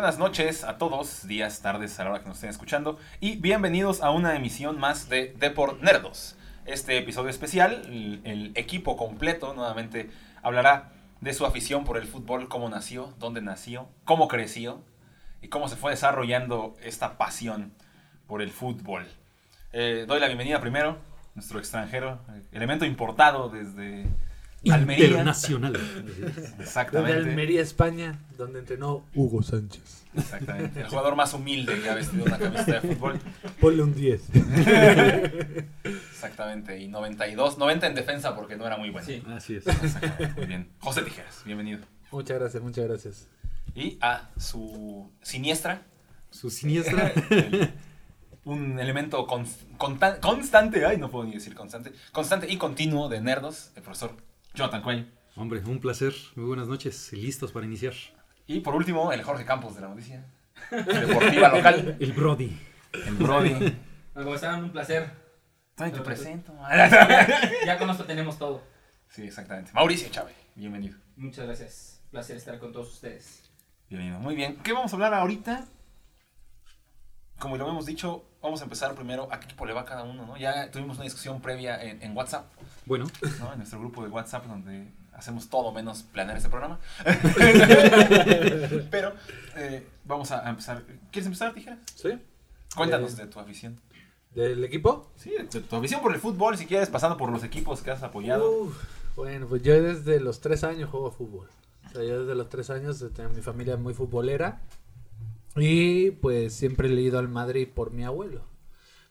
buenas noches a todos, días, tardes, a la hora que nos estén escuchando, y bienvenidos a una emisión más de Deport Nerdos. Este episodio especial, el, el equipo completo nuevamente hablará de su afición por el fútbol, cómo nació, dónde nació, cómo creció y cómo se fue desarrollando esta pasión por el fútbol. Eh, doy la bienvenida primero, nuestro extranjero, eh, elemento importado desde Almería. Internacional. Exactamente. Desde Almería, España, donde entrenó Hugo Sánchez. Exactamente. El jugador más humilde que ha vestido una camiseta de fútbol. Ponle un 10. Exactamente. Y 92, 90 en defensa porque no era muy bueno. Sí, así es. Exactamente. Muy bien. José Tijeras, bienvenido. Muchas gracias, muchas gracias. Y a su siniestra, Su siniestra. el- un elemento cons- conta- constante, ay, no puedo ni decir constante, constante y continuo de nerdos, el profesor Jonathan Cuello. Hombre, un placer. Muy buenas noches. Listos para iniciar. Y por último, el Jorge Campos de la noticia deportiva local, El Brody. el Brody. Bueno, como están, un placer. Te presento. Ya con esto tenemos todo. Sí, exactamente. Mauricio Chávez, bienvenido. Muchas gracias. Placer estar con todos ustedes. Bienvenido. Muy bien. ¿Qué vamos a hablar ahorita? Como lo hemos dicho, vamos a empezar primero a qué equipo le va cada uno, ¿no? Ya tuvimos una discusión previa en, en WhatsApp, Bueno, ¿no? En nuestro grupo de WhatsApp donde hacemos todo menos planear este programa. Pero eh, vamos a empezar. ¿Quieres empezar, Tijeras? ¿Sí? Cuéntanos Eh, de tu afición. ¿Del equipo? Sí, de tu afición por el fútbol, si quieres, pasando por los equipos que has apoyado. Uf, bueno, pues yo desde los tres años juego fútbol. O sea, yo desde los tres años este, mi familia es muy futbolera. Y pues siempre he ido al Madrid por mi abuelo.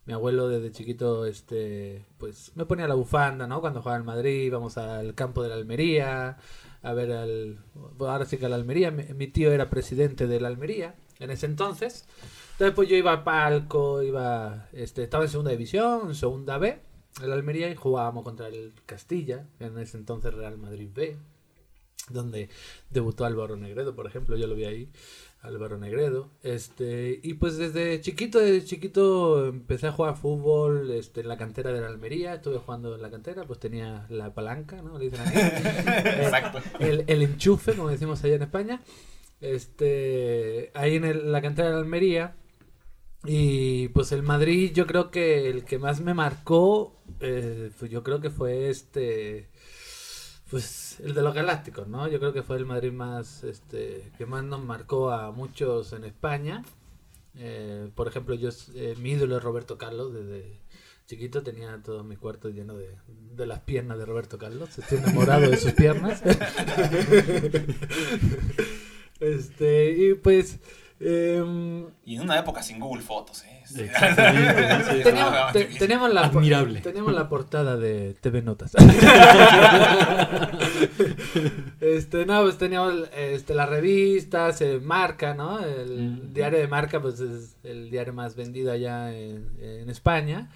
Mi abuelo desde chiquito, este, pues me ponía la bufanda, ¿no? Cuando jugaba al Madrid, íbamos al campo de la Almería, a ver al... ahora sí que a la Almería, mi, tío era presidente de la Almería en ese entonces. Entonces pues yo iba al palco, iba, este, estaba en segunda división, segunda B, en la Almería y jugábamos contra el Castilla, en ese entonces Real Madrid B, donde debutó Álvaro Negredo, por ejemplo, yo lo vi ahí, Álvaro Negredo, este, y pues desde chiquito, desde chiquito empecé a jugar fútbol, este, en la cantera de la Almería, estuve jugando en la cantera, pues tenía la palanca, ¿no? Le dicen aquí. Exacto. el, el enchufe, como decimos allá en España, este, ahí en el- la cantera de la Almería, y pues el Madrid, yo creo que el que más me marcó, eh, pues yo creo que fue este, pues el de los Galácticos, ¿no? Yo creo que fue el Madrid más, este, que más nos marcó a muchos en España. Eh, por ejemplo, yo, eh, mi ídolo es Roberto Carlos, desde chiquito tenía todo mi cuarto lleno de, de las piernas de Roberto Carlos. Estoy enamorado de sus piernas. este, y pues... em, Y en una época sin Google Fotos, ¿eh? Exactamente, la, Admirable. teníamos la portada de TV Notas. este, no, pues teníamos este, las revistas, eh, Marca, ¿no? El Mm. diario de Marca, pues es el diario más vendido allá en, en España.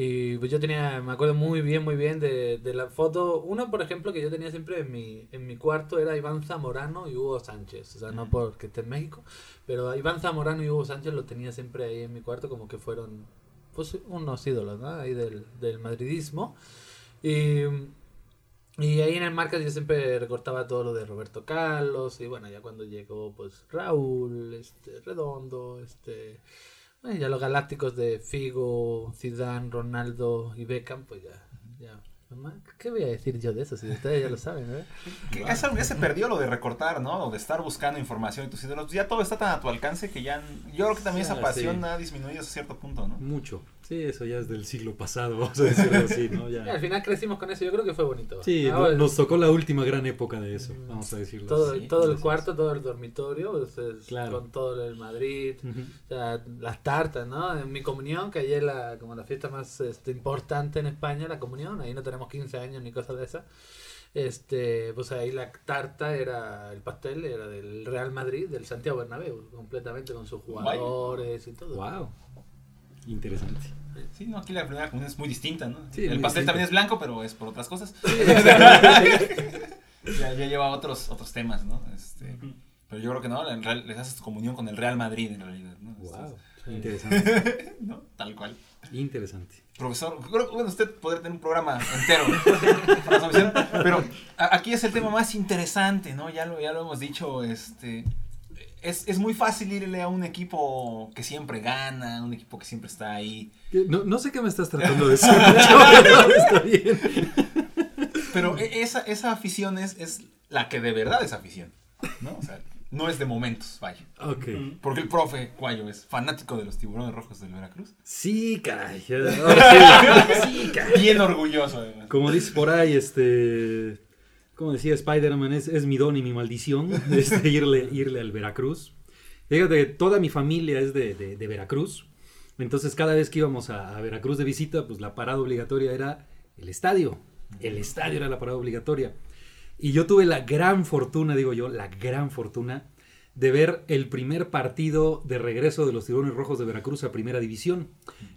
Y pues yo tenía, me acuerdo muy bien, muy bien de, de la foto. Uno, por ejemplo, que yo tenía siempre en mi, en mi cuarto era Iván Zamorano y Hugo Sánchez. O sea, no porque esté en México, pero Iván Zamorano y Hugo Sánchez lo tenía siempre ahí en mi cuarto como que fueron pues unos ídolos, ¿no? Ahí del, del madridismo. Y, y ahí en el marca yo siempre recortaba todo lo de Roberto Carlos. Y bueno, ya cuando llegó pues Raúl, este, Redondo, este... bueno, ya los galácticos de Figo, Zidane, Ronaldo y Beckham, pues ya... ya ¿Qué voy a decir yo de eso? Si ustedes ya lo saben, ¿eh? Que ya se perdió lo de recortar, ¿no? O de estar buscando información de tus ídolos. Ya todo está tan a tu alcance que ya. Yo creo que también esa pasión sí. ha disminuido hasta cierto punto, ¿no? mucho. Sí, eso ya es del siglo pasado, vamos a decirlo así, ¿no? Y al Ya. final crecimos con eso, yo creo que fue bonito. Sí, Ahora, no- nos tocó la última gran época de eso, vamos a decirlo todo, así. todo el cuarto, todo el dormitorio, pues, es Claro. con todo el Madrid, ujú. o sea, las tartas, ¿no? En mi comunión, que ayer la, como la fiesta más este, importante en España, la comunión, ahí no tenemos 15 años ni cosas de esas. Este, pues ahí la tarta era, el pastel era del Real Madrid, del Santiago Bernabéu, completamente con sus jugadores y todo. Wow. Interesante. Sí, no, aquí la primera comunión es muy distinta, ¿no? Sí, el pastel distinta. también es blanco, pero es por otras cosas. ya, ya lleva otros, otros temas, ¿no? Este, pero yo creo que no, en real- les haces tu comunión con el Real Madrid en realidad, ¿no? Wow. Sí. Interesante. ¿No? Tal cual. Interesante. Profesor, creo que bueno, usted podría tener un programa entero para su afición, pero aquí es el tema más interesante, ¿no? Ya lo, ya lo hemos dicho, este, es, es muy fácil irle a un equipo que siempre gana, un equipo que siempre está ahí. No, no sé qué me estás tratando de decir. pero está bien. Pero e- esa, esa afición es, es la que de verdad es afición, ¿no? O sea, no es de momentos, vaya. Ok. Porque el profe Cuayo es fanático de los tiburones rojos del Veracruz. Sí, caray. Sí, caray. Bien orgulloso, además. Como dice por ahí, este. Como decía Spider-Man, es, es mi don y mi maldición este, irle, irle al Veracruz. Fíjate, toda mi familia es de, de- Veracruz. Entonces, cada vez que íbamos a, a Veracruz de visita, pues la parada obligatoria era el estadio. El estadio era la parada obligatoria. Y yo tuve la gran fortuna, digo yo, la gran fortuna de ver el primer partido de regreso de los Tiburones Rojos de Veracruz a Primera División,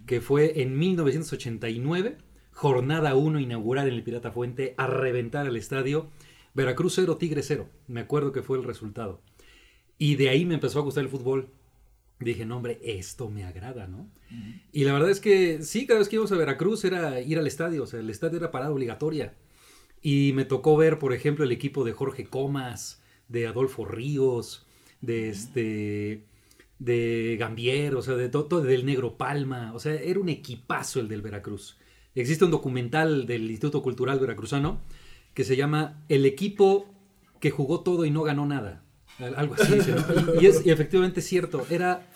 que fue en 1989, jornada 1 inaugural en el Pirata Fuente, a reventar el estadio, Veracruz 0, Tigre 0, me acuerdo que fue el resultado. Y de ahí me empezó a gustar el fútbol. Dije, no hombre, esto me agrada, ¿no? Y la verdad es que sí, cada vez que íbamos a Veracruz era ir al estadio, o sea, el estadio era parada obligatoria. Y me tocó ver, por ejemplo, el equipo de Jorge Comas, de Adolfo Ríos, de este de Gambier, o sea, de todo del Negro Palma, o sea, era un equipazo el del Veracruz. Existe un documental del Instituto Cultural Veracruzano que se llama El equipo que jugó todo y no ganó nada. Algo así. dice, ¿no? Y, es efectivamente es cierto, era,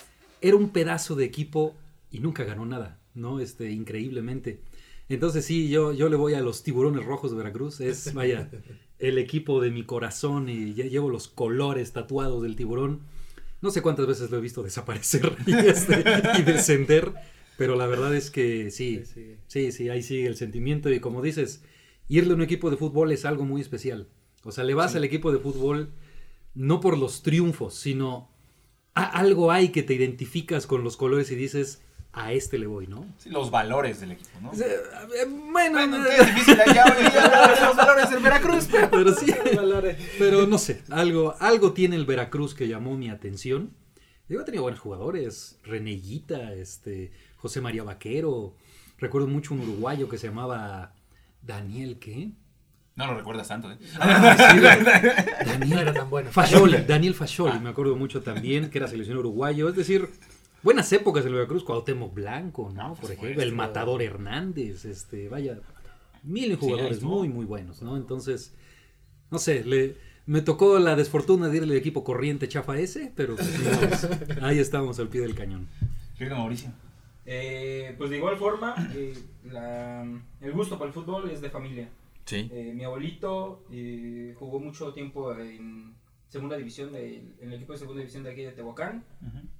era un pedazo de equipo y nunca ganó nada, ¿no? Este, increíblemente. Entonces sí, yo, yo le voy a los tiburones rojos de Veracruz. Es, vaya, el equipo de mi corazón y llevo los colores tatuados del tiburón. No sé cuántas veces lo he visto desaparecer este, y descender, pero la verdad es que sí, Sí. sí, sí, ahí sigue el sentimiento y como dices, irle a un equipo de fútbol es algo muy especial. O sea, le vas Sí. al equipo de fútbol no por los triunfos, sino a- algo hay que te identificas con los colores y dices, a este le voy, ¿no? Sí, los valores del equipo, ¿no? Eh, eh, Bueno, Bueno, no- qué difícil allá hoy día los valores del Veracruz, pero... pero sí, Valores. pero no sé, algo, algo tiene el Veracruz que llamó mi atención. Digo, ha tenido buenos jugadores, Reneguita, este, José María Vaquero, recuerdo mucho un uruguayo que se llamaba Daniel, ¿qué? No lo recuerdas tanto, ¿eh? No Daniel era tan bueno. Fascioli, Daniel Fascioli, Ah. me acuerdo mucho también, que era selección uruguayo, es decir, buenas épocas del Veracruz, Cuauhtémoc Blanco, ¿no? Ah, por ejemplo, el Matador Hernández, este, vaya, mil jugadores muy, muy buenos, ¿no? Entonces, no sé, le, me tocó la desfortuna de irle al equipo corriente chafa ese, pero pues, ahí estábamos al pie del cañón. Querido Mauricio. Eh, pues de igual forma, eh, la- el gusto por el fútbol es de familia. Sí. Eh, mi abuelito eh, jugó mucho tiempo en segunda división, de- en el equipo de segunda división de aquí de Tehuacán.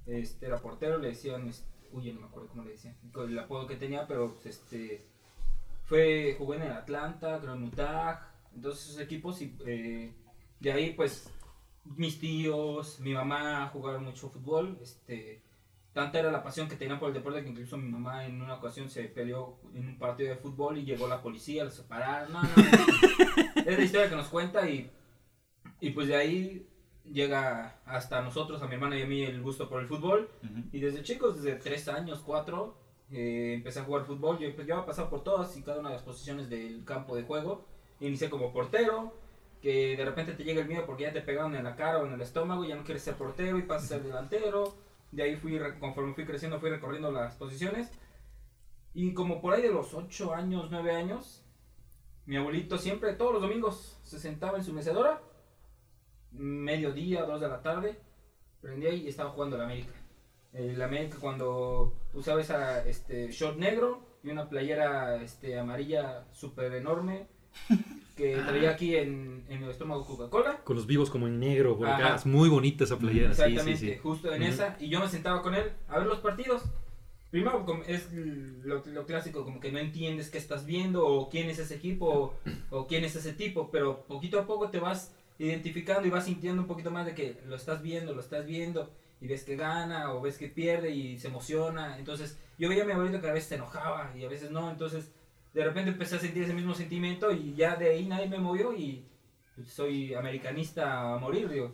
Este, era portero, le decían, uy, no me acuerdo cómo le decían, con el apodo que tenía, pero pues, este, fue, jugó en el Atlanta, creo en Utah, entonces esos equipos y eh, de ahí pues mis tíos, mi mamá jugaron mucho fútbol, este, tanta era la pasión que tenían por el deporte que incluso mi mamá en una ocasión se peleó en un partido de fútbol y llegó la policía, los separaron, no, no, no. es la historia que nos cuenta y, y pues de ahí llega hasta nosotros, a mi hermana y a mí el gusto por el fútbol y desde chicos, desde 3 años, 4, eh, empecé a jugar fútbol. Yo, pues, yo pasado por todas y cada una de las posiciones del campo de juego. Inicié como portero, que de repente te llega el miedo porque ya te pegaron en la cara o en el estómago y ya no quieres ser portero y pasas a ser delantero. De ahí fui, conforme fui creciendo, fui recorriendo las posiciones. Y como por ahí de los 8 años, 9 años, mi abuelito siempre, todos los domingos, se sentaba en su mecedora, mediodía, 2 de la tarde, prendía y estaba jugando la América. El América cuando usaba esa este short negro y una playera este amarilla súper enorme que traía aquí en, en el estómago Coca-Cola. Con los vivos como en negro, por acá, Ajá. es muy bonita esa playera, sí, sí, Exactamente, sí. justo en esa. Y yo me sentaba con él a ver los partidos. Primero es lo, lo clásico, como que no entiendes qué estás viendo o quién es ese equipo o, o quién es ese tipo, pero poquito a poco te vas identificando y vas sintiendo un poquito más de que lo estás viendo, lo estás viendo y ves que gana o ves que pierde y se emociona. Entonces yo veía a mi abuelito que a veces se enojaba y a veces no, entonces de repente empecé a sentir ese mismo sentimiento y ya de ahí nadie me movió y pues, soy americanista a morir, digo.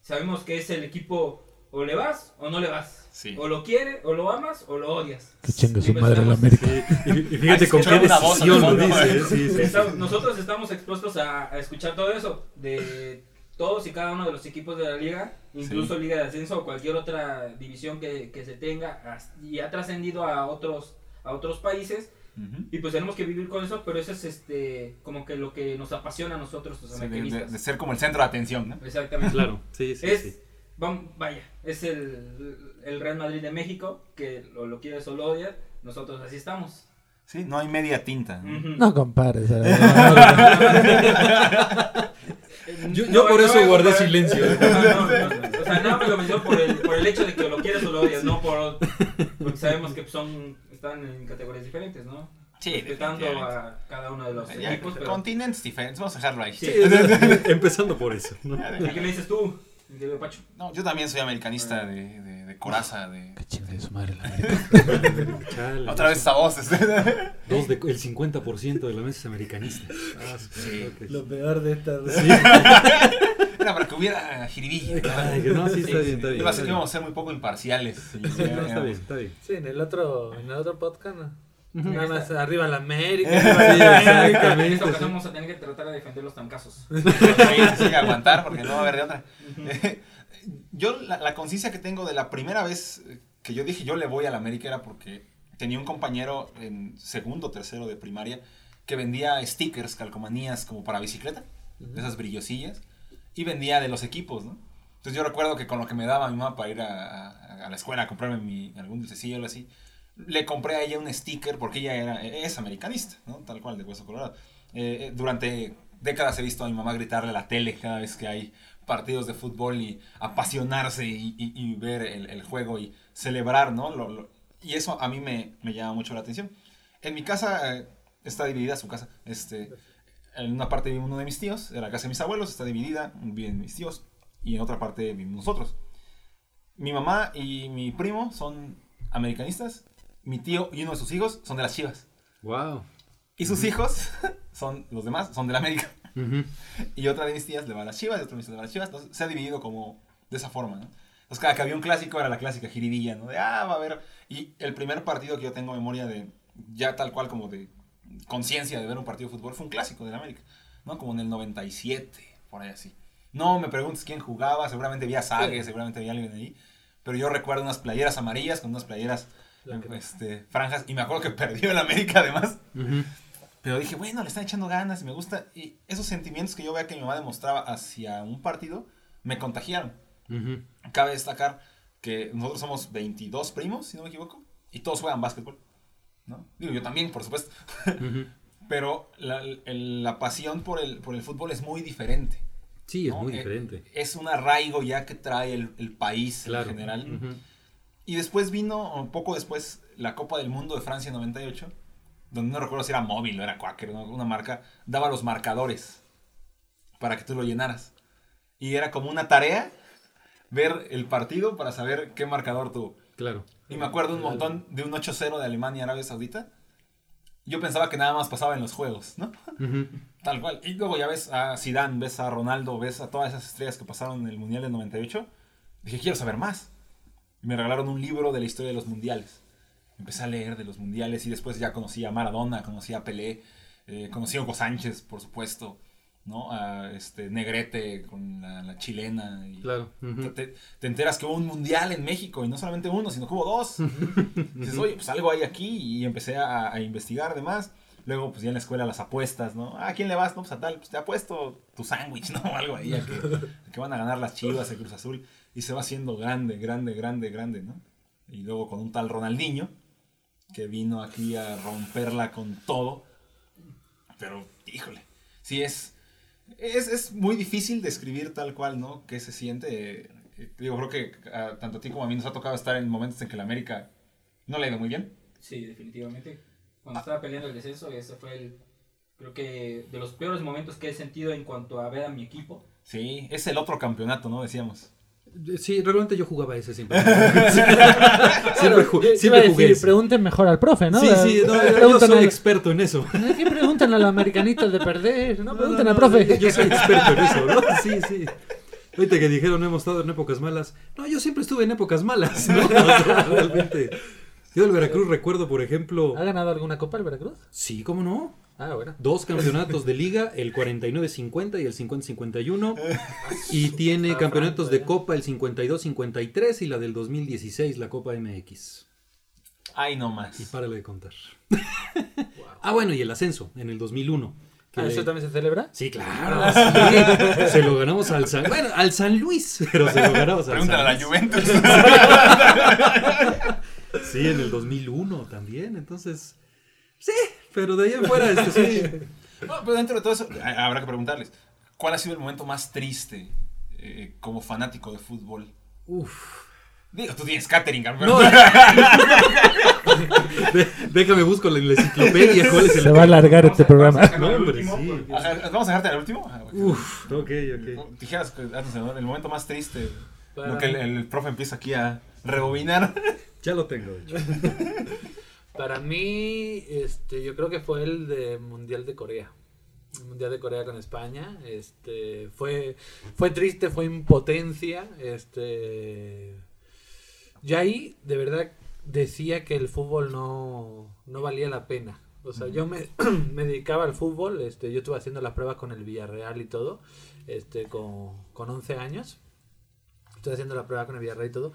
Sabemos que es el equipo o le vas o no le vas. Sí. O lo quiere, o lo amas, o lo odias. Que chingue su madre la América. Y, y fíjate con qué decisión lo dice, ¿eh? sí, sí, sí. Estamos- nosotros estamos expuestos a, a escuchar todo eso. De todos y cada uno de los equipos de la liga, incluso Liga de Ascenso o cualquier otra división que, que se tenga, y ha trascendido a otros, a otros países. Y pues tenemos que vivir con eso, pero eso es este como que lo que nos apasiona a nosotros, los Sí, de, de- americanistas. de ser como el centro de atención, ¿no? Exactamente. Claro, sí, sí, es, sí. vam- vaya, es el, el Real Madrid de México, que lo, lo quieres o lo odias, nosotros así estamos. Sí, no hay media tinta. ¿no? No compares. la- Yo- yo por eso a guardé silencio. No, no, no, no. O sea, nada más lo menciono por el, por el hecho de que lo quieres o lo odias, no por. Porque sabemos que son están en categorías diferentes, ¿no? Sí, Respetando a cada uno de los Ya, equipos, pero. Continentes diferentes, vamos a dejarlo ahí. Sí. Empezando por eso. ¿no? ¿Y qué me dices tú, Pacho? No, yo también soy americanista de, de, de coraza, de... Que chingue su madre la. Chale, Otra vez esa voz. este. Dos de, el 50% de la mesa es americanista. Ah, Sí. ok. Lo peor de esta. Era para que hubiera jiribilla. Ay, que no, sí, está Sí, bien, sí. está bien. Iba a está ser que bien. íbamos a ser muy poco imparciales. Sí, Sí, no, está bien, está bien. Sí, en el otro, en el otro podcast, ¿no? Nada más arriba la América. Sí, arriba En exactamente. esta sí. ocasión vamos a tener que tratar de defender los tancazos. Sí, sí, sí, aguantar porque no va a haber de otra. Yo, la, la conciencia que tengo de la primera vez que yo dije yo le voy a la América era porque tenía un compañero en segundo tercero de primaria que vendía stickers, calcomanías como para bicicleta, esas brillosillas, y vendía de los equipos, ¿no? Entonces yo recuerdo que con lo que me daba mi mamá para ir a, a- a la escuela a comprarme mi, algún dulcecillo o algo así, le compré a ella un sticker porque ella era, es americanista, ¿no? Tal cual, de Hueso Colorado. Eh, eh, durante décadas he visto a mi mamá gritarle a la tele cada vez que hay partidos de fútbol y apasionarse y, y- y ver el, el juego y celebrar, ¿no? Lo- lo- y eso a mí me, me llama mucho la atención. En mi casa eh, está dividida su casa. Este, en una parte vive uno de mis tíos, en la casa de mis abuelos está dividida, viven mis tíos, y en otra parte vivimos nosotros. Mi mamá y mi primo son americanistas, mi tío y uno de sus hijos son de las Chivas. Wow. Y sus hijos son, los demás, son de la América. Ujú. Y otra de mis tías le va a las Chivas, y otra de mis tías le va a las Chivas. Entonces se ha dividido como de esa forma, ¿no? Entonces cada que había un clásico era la clásica jiribilla, ¿no? De, ah, va a haber... Y el primer partido que yo tengo memoria de, ya tal cual como de conciencia de ver un partido de fútbol fue un clásico de la América, ¿no? Como en el 97, por ahí así. No me preguntes quién jugaba, seguramente había Sague, Sí. seguramente había alguien ahí. Pero yo recuerdo unas playeras amarillas con unas playeras este, franjas. Y me acuerdo que perdió el América además. Ujú. Pero dije, bueno, le están echando ganas y me gusta. Y esos sentimientos que yo veía que mi mamá demostraba hacia un partido, me contagiaron. Ujú. Cabe destacar que nosotros somos 22 primos, si no me equivoco, y todos juegan básquetbol. ¿No? Digo, yo también, por supuesto. Pero la, el- la pasión por el, por el fútbol es muy diferente. Sí, es ¿no? muy Eh, diferente. Es un arraigo ya que trae el, el país Claro. en general. Y después vino, poco después, la Copa del Mundo de Francia 98, donde no recuerdo si era móvil o era Quaker, ¿no? una marca, daba los marcadores para que tú lo llenaras. Y era como una tarea ver el partido para saber qué marcador tuvo. Claro. Y me acuerdo un montón de un 8-0 de Alemania Arabia Saudita. Yo pensaba que nada más pasaba en los juegos, ¿no? Tal cual. Y luego ya ves a Zidane, ves a Ronaldo, ves a todas esas estrellas que pasaron en el Mundial del 98. Dije, quiero saber más. Me regalaron un libro de la historia de los mundiales. Empecé a leer de los mundiales y después ya conocí a Maradona, conocí a Pelé, eh, conocí a Hugo Sánchez, por supuesto, ¿no? A este Negrete con la, la chilena. Y Claro. Te, te- te enteras que hubo un mundial en México y no solamente uno, sino que hubo dos. dices, oye, pues algo hay aquí y empecé a, a investigar además. Luego, pues ya en la escuela las apuestas, ¿no? ¿A quién le vas? No, pues a tal, pues te apuesto tu sándwich, ¿no? Algo ahí, a que, a que van a ganar las chivas, el Cruz Azul. Y se va haciendo grande, grande, grande, grande, ¿no? Y luego con un tal Ronaldinho, que vino aquí a romperla con todo. Pero, híjole, sí es, es, es muy difícil describir tal cual, ¿no? ¿Qué se siente? Eh, Digo, creo que a- tanto a ti como a mí nos ha tocado estar en momentos en que la América no le ha ido muy bien. Sí, definitivamente. Cuando estaba peleando el descenso, ese fue el, creo que de los peores momentos que he sentido en cuanto a ver a mi equipo. Sí, es el otro campeonato, ¿no? Decíamos. Sí, realmente yo jugaba ese siempre. siempre, ju- Yo- yo siempre jugué decir, ese. pregunten mejor al profe, ¿no? Sí, sí, no, yo- soy al- experto en eso. ¿Qué preguntan a los americanitas de perder? No, No, pregunten no, al no, profe. Yo, yo soy experto en eso, ¿no? Sí, sí. Ahorita que dijeron hemos estado en épocas malas. No, yo siempre estuve en épocas malas, ¿no? O sea, realmente. Yo del Veracruz recuerdo, por ejemplo. ¿Ha ganado alguna copa el Veracruz? Sí, ¿cómo no? Ah, bueno. Dos campeonatos de liga, el 49-50 y el 50-51. Y tiene Está campeonatos de. Copa el 52-53 y la del 2016, la Copa MX. Ay, no Y más. párale de contar. ah, bueno, y el ascenso en el 2001. que Ah, ¿Eso también se celebra? Sí, claro. sí. Se lo ganamos al San... Bueno, al San Luis, pero se lo ganamos al Pregúntale a la San Luis. Juventus. Sí, en el 2001 también, entonces... Sí, pero de ahí en fuera, este, sí. No, pero dentro de todo eso, ha- habrá que preguntarles, ¿cuál ha sido el momento más triste eh, como fanático de fútbol? Uf. Digo, tú tienes catering, pero- No. De- déjame busco en la enciclopedia cuál es el... Se va a alargar este programa. vamos a sacar el No, hombre, último, sí. porque- Ajá, ¿Vamos a dejarte al último? Ah, ok. Uf, ok, ok. Dijeras el momento más triste, Para lo que el profe empieza aquí a rebobinar. Ya lo tengo, de hecho. Para mí, este, yo creo que fue el de Mundial de Corea. El Mundial de Corea con España. Este, fue, fue triste, fue impotencia. Este, ya ahí, de verdad, decía que el fútbol no, no valía la pena. O sea, yo me, me dedicaba al fútbol. Este, yo estuve haciendo las pruebas con el Villarreal y todo. Este, con, con 11 años. Estoy haciendo la prueba con el Villarreal y todo.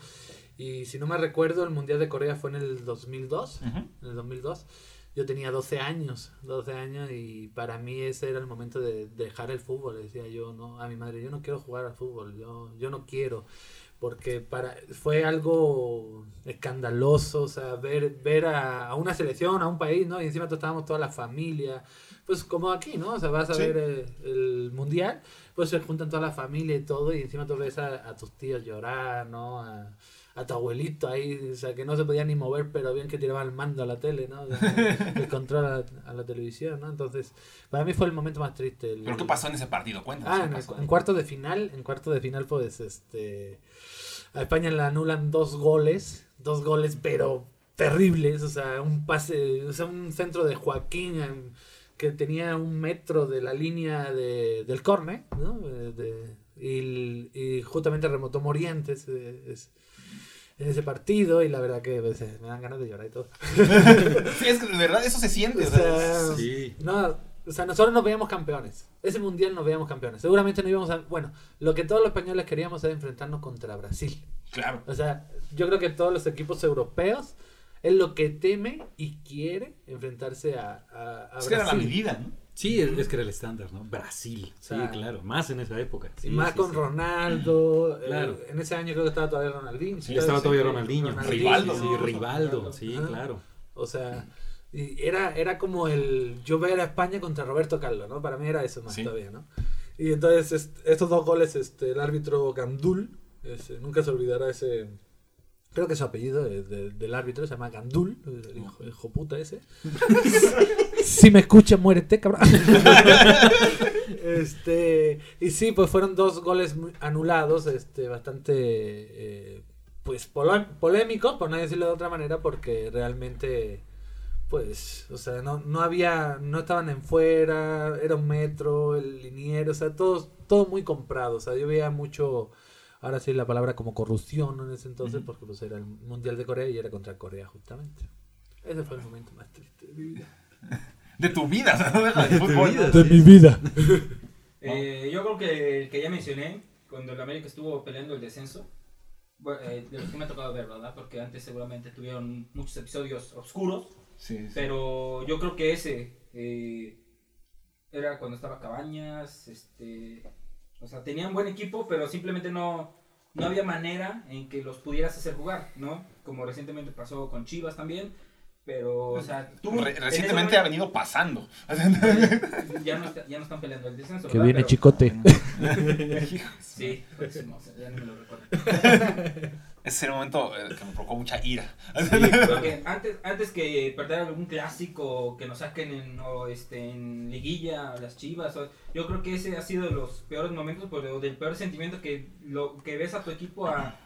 Y si no me recuerdo, el Mundial de Corea fue en el 2002. Ujú. En el 2002. Yo tenía 12 años, 12 años y para mí ese era el momento de dejar el fútbol. Decía yo no a mi madre, yo no quiero jugar al fútbol, yo, yo no quiero. Porque para, fue algo escandaloso, o sea, ver, ver a, a una selección, a un país, ¿no? Y encima todos estábamos toda la familia. Pues como aquí, ¿no? O sea, vas a Sí. ver eh, el, mundial, pues se juntan toda la familia y todo, y encima tú ves a, a tus tíos llorar, ¿no? A, a tu abuelito ahí, o sea, que no se podía ni mover, pero bien que tiraba el mando a la tele, ¿no? El control a la, a la televisión, ¿no? Entonces, para mí fue el momento más triste. el- ¿Pero qué pasó en ese partido? Cuéntanos. Ah, ¿qué en, el- en cuarto de final, en cuarto de final, pues, este, a España le anulan dos goles, dos goles, pero terribles, o sea, un pase, o sea, un centro de Joaquín em, que tenía un metro de la línea de, del córner, ¿no? Eh, de- y, y justamente remontó Morientes eh, es- en ese partido y la verdad que pues, eh, me dan ganas de llorar y todo. Sí, es que de verdad eso se siente. O sea, Sí. no, o sea, nosotros nos veíamos campeones. Ese mundial nos veíamos campeones. Seguramente no íbamos a. Bueno, lo que todos los españoles queríamos era enfrentarnos contra Brasil. claro. O sea, yo creo que todos los equipos europeos es lo que teme y quiere enfrentarse a, a, a Es que era la Brasil. medida, ¿no? Sí, es, es que era el estándar, ¿no? Brasil. Sí, sea, claro. Más en esa época. Y Sí, más sí, con sí. Sí, Claro. en ese año creo que estaba todavía Ronaldinho. Sí, estaba todavía Sí, Ronaldinho. Rivaldo. Sí, sí, Rivaldo. Sí, Ajá. claro. O sea, y era, era como el yo ver a España contra Roberto Carlos, ¿no? Para mí era eso más Sí. todavía, ¿no? Y entonces est- estos dos goles, este, el árbitro Gandul, ese, nunca se olvidará ese, creo que su apellido es de- del árbitro se llama Gandul, el hijo, el hijo puta ese. si me escucha, muérete, cabrón. este, y sí, pues fueron dos goles anulados, este, bastante, eh, pues polé- polémicos, por no decirlo de otra manera, porque realmente, pues, o sea, no, no había, no estaban en fuera, era un metro, el liniero, o sea, todo, todo muy comprado, o sea, yo veía mucho, ahora sí la palabra como corrupción en ese entonces, Ujú. porque pues era el Mundial de Corea y era contra Corea justamente. Ese fue el momento más triste de mi vida. De tu vida, o sea, no deja de fútbol. vida. De mi vida. Eh, yo creo que el que ya mencioné, cuando el América estuvo peleando el descenso, bueno, eh, de los que me ha tocado ver, ¿verdad? Porque antes seguramente tuvieron muchos episodios oscuros, Sí, sí. pero yo creo que ese eh, era cuando estaba Cabañas, este, o sea, tenían buen equipo, pero simplemente no, no había manera en que los pudieras hacer jugar, ¿no? Como recientemente pasó con Chivas también, pero, o sea, tú... Re- en ese recientemente ha venido pasando. ya no, está- ya no están peleando el descenso. Que ¿verdad? viene Pero- Chicote. Sí, pues, no, o sea, ya no me lo recuerdo. Ese era un momento eh, que me provocó mucha ira. Porque antes, antes que perder algún clásico, que nos saquen en, o, este, en liguilla las chivas, o- yo creo que ese ha sido de los peores momentos, pues, o del peor sentimiento que, lo, que ves a tu equipo a,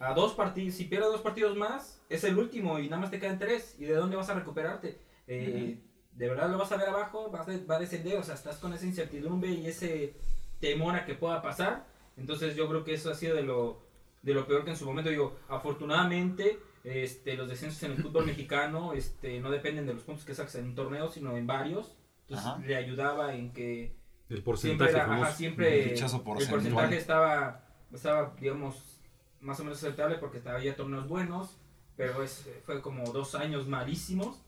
a dos partidos. Si pierdes dos partidos más, es el último y nada más te quedan tres. ¿Y de dónde vas a recuperarte? Eh, ¿De verdad lo vas a ver abajo? ¿Vas a- ¿Va a descender? O sea, estás con esa incertidumbre y ese temor a que pueda pasar. Entonces yo creo que eso ha sido de lo, de lo peor que en su momento digo, afortunadamente este, los descensos en el fútbol mexicano este, no dependen de los puntos que sacas en un torneo, sino en varios. Entonces Ajá. le ayudaba en que El siempre, porcentaje era, ajá, famoso. siempre Dichoso el porcentaje estaba, estaba, digamos, más o menos aceptable porque ya torneos buenos, pero es, fue como dos años malísimos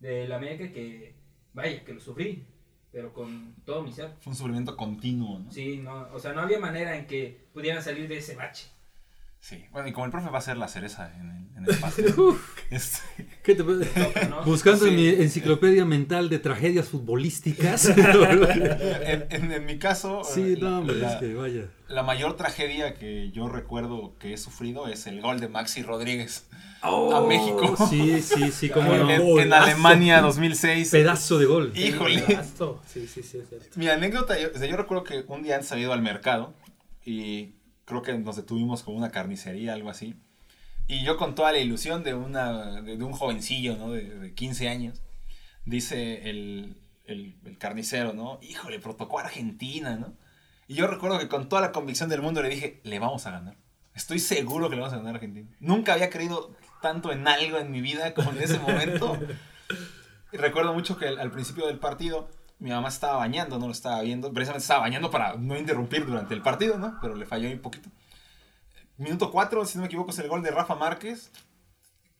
de la América que, vaya, que lo sufrí, pero con todo mi ser. Fue un sufrimiento continuo, ¿no? Sí, no, o sea, no había manera en que pudieran salir de ese bache. Sí. Bueno, y como el profe va a ser la cereza en el, en el pastel. este, ¿Qué te- ¿no? Buscando en mi enciclopedia mental de tragedias futbolísticas. en, en- en mi caso, sí, eh, no, hombre, la, es que vaya. la mayor tragedia que yo recuerdo que he sufrido es el gol de Maxi Rodríguez Oh, México. Sí, sí, sí, como en, no. en. Alemania 2006. Pedazo de gol. Híjole. Golazo. Sí, sí, sí, es cierto. Mi anécdota, yo, o sea, yo recuerdo que un día antes había ido al mercado y creo que nos detuvimos como una carnicería, algo así. Y yo con toda la ilusión de, una, de, de un jovencillo, ¿no? De, de 15 años, dice el, el, el carnicero, ¿no? Híjole, pero tocó a Argentina, ¿no? Y yo recuerdo que con toda la convicción del mundo le dije, le vamos a ganar. Estoy seguro que le vamos a ganar a Argentina. Nunca había creído tanto en algo en mi vida como en ese momento. Y recuerdo mucho que al, al principio del partido mi mamá estaba bañando, no lo estaba viendo. Precisamente estaba bañando para no interrumpir durante el partido, ¿no? Pero le falló un poquito. Minuto 4, si no me equivoco, es el gol de Rafa Márquez.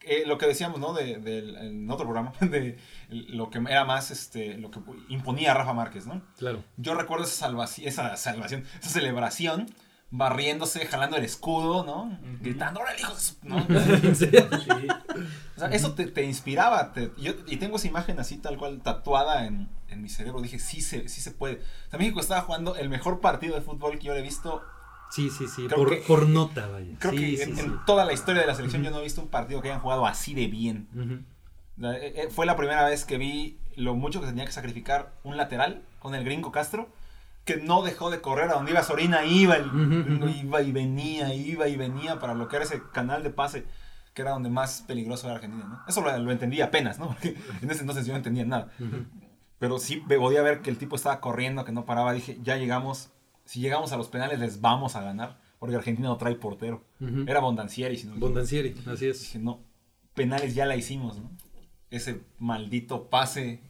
Eh, lo que decíamos, ¿no? De, en otro programa, de lo que era más, este, lo que imponía Rafa Márquez, ¿no? Claro. Yo recuerdo esa salvación, esa salvación, esa celebración, barriéndose, jalando el escudo, ¿no? Gritando, ¡órale, hijo de su-", ¿no? O sea, eso te, te inspiraba. te- yo, y tengo esa imagen así, tal cual, tatuada en, en mi cerebro. Dije, sí se, sí se puede. O sea, México estaba jugando el mejor partido de fútbol que yo le he visto. Sí, sí, sí. Por, que- por nota, vaya. Creo sí, que sí, en, sí. en toda la historia de la selección yo no he visto un partido que hayan jugado así de bien. Eh, eh, Fue la primera vez que vi lo mucho que tenía que sacrificar un lateral con el gringo Castro, que no dejó de correr a donde iba Sorina, iba, el y venía, iba y venía para bloquear ese canal de pase que era donde más peligroso era Argentina. ¿no? Eso lo, lo entendí apenas, ¿no? Porque en ese entonces yo no entendía nada. Ujú. Pero sí podía ver que el tipo estaba corriendo, que no paraba. Dije, ya llegamos, si llegamos a los penales les vamos a ganar, porque Argentina no trae portero. Era Bondancieri, si no. Bondancieri, así es. Dije, no, penales ya la hicimos, ¿no? Ese maldito pase.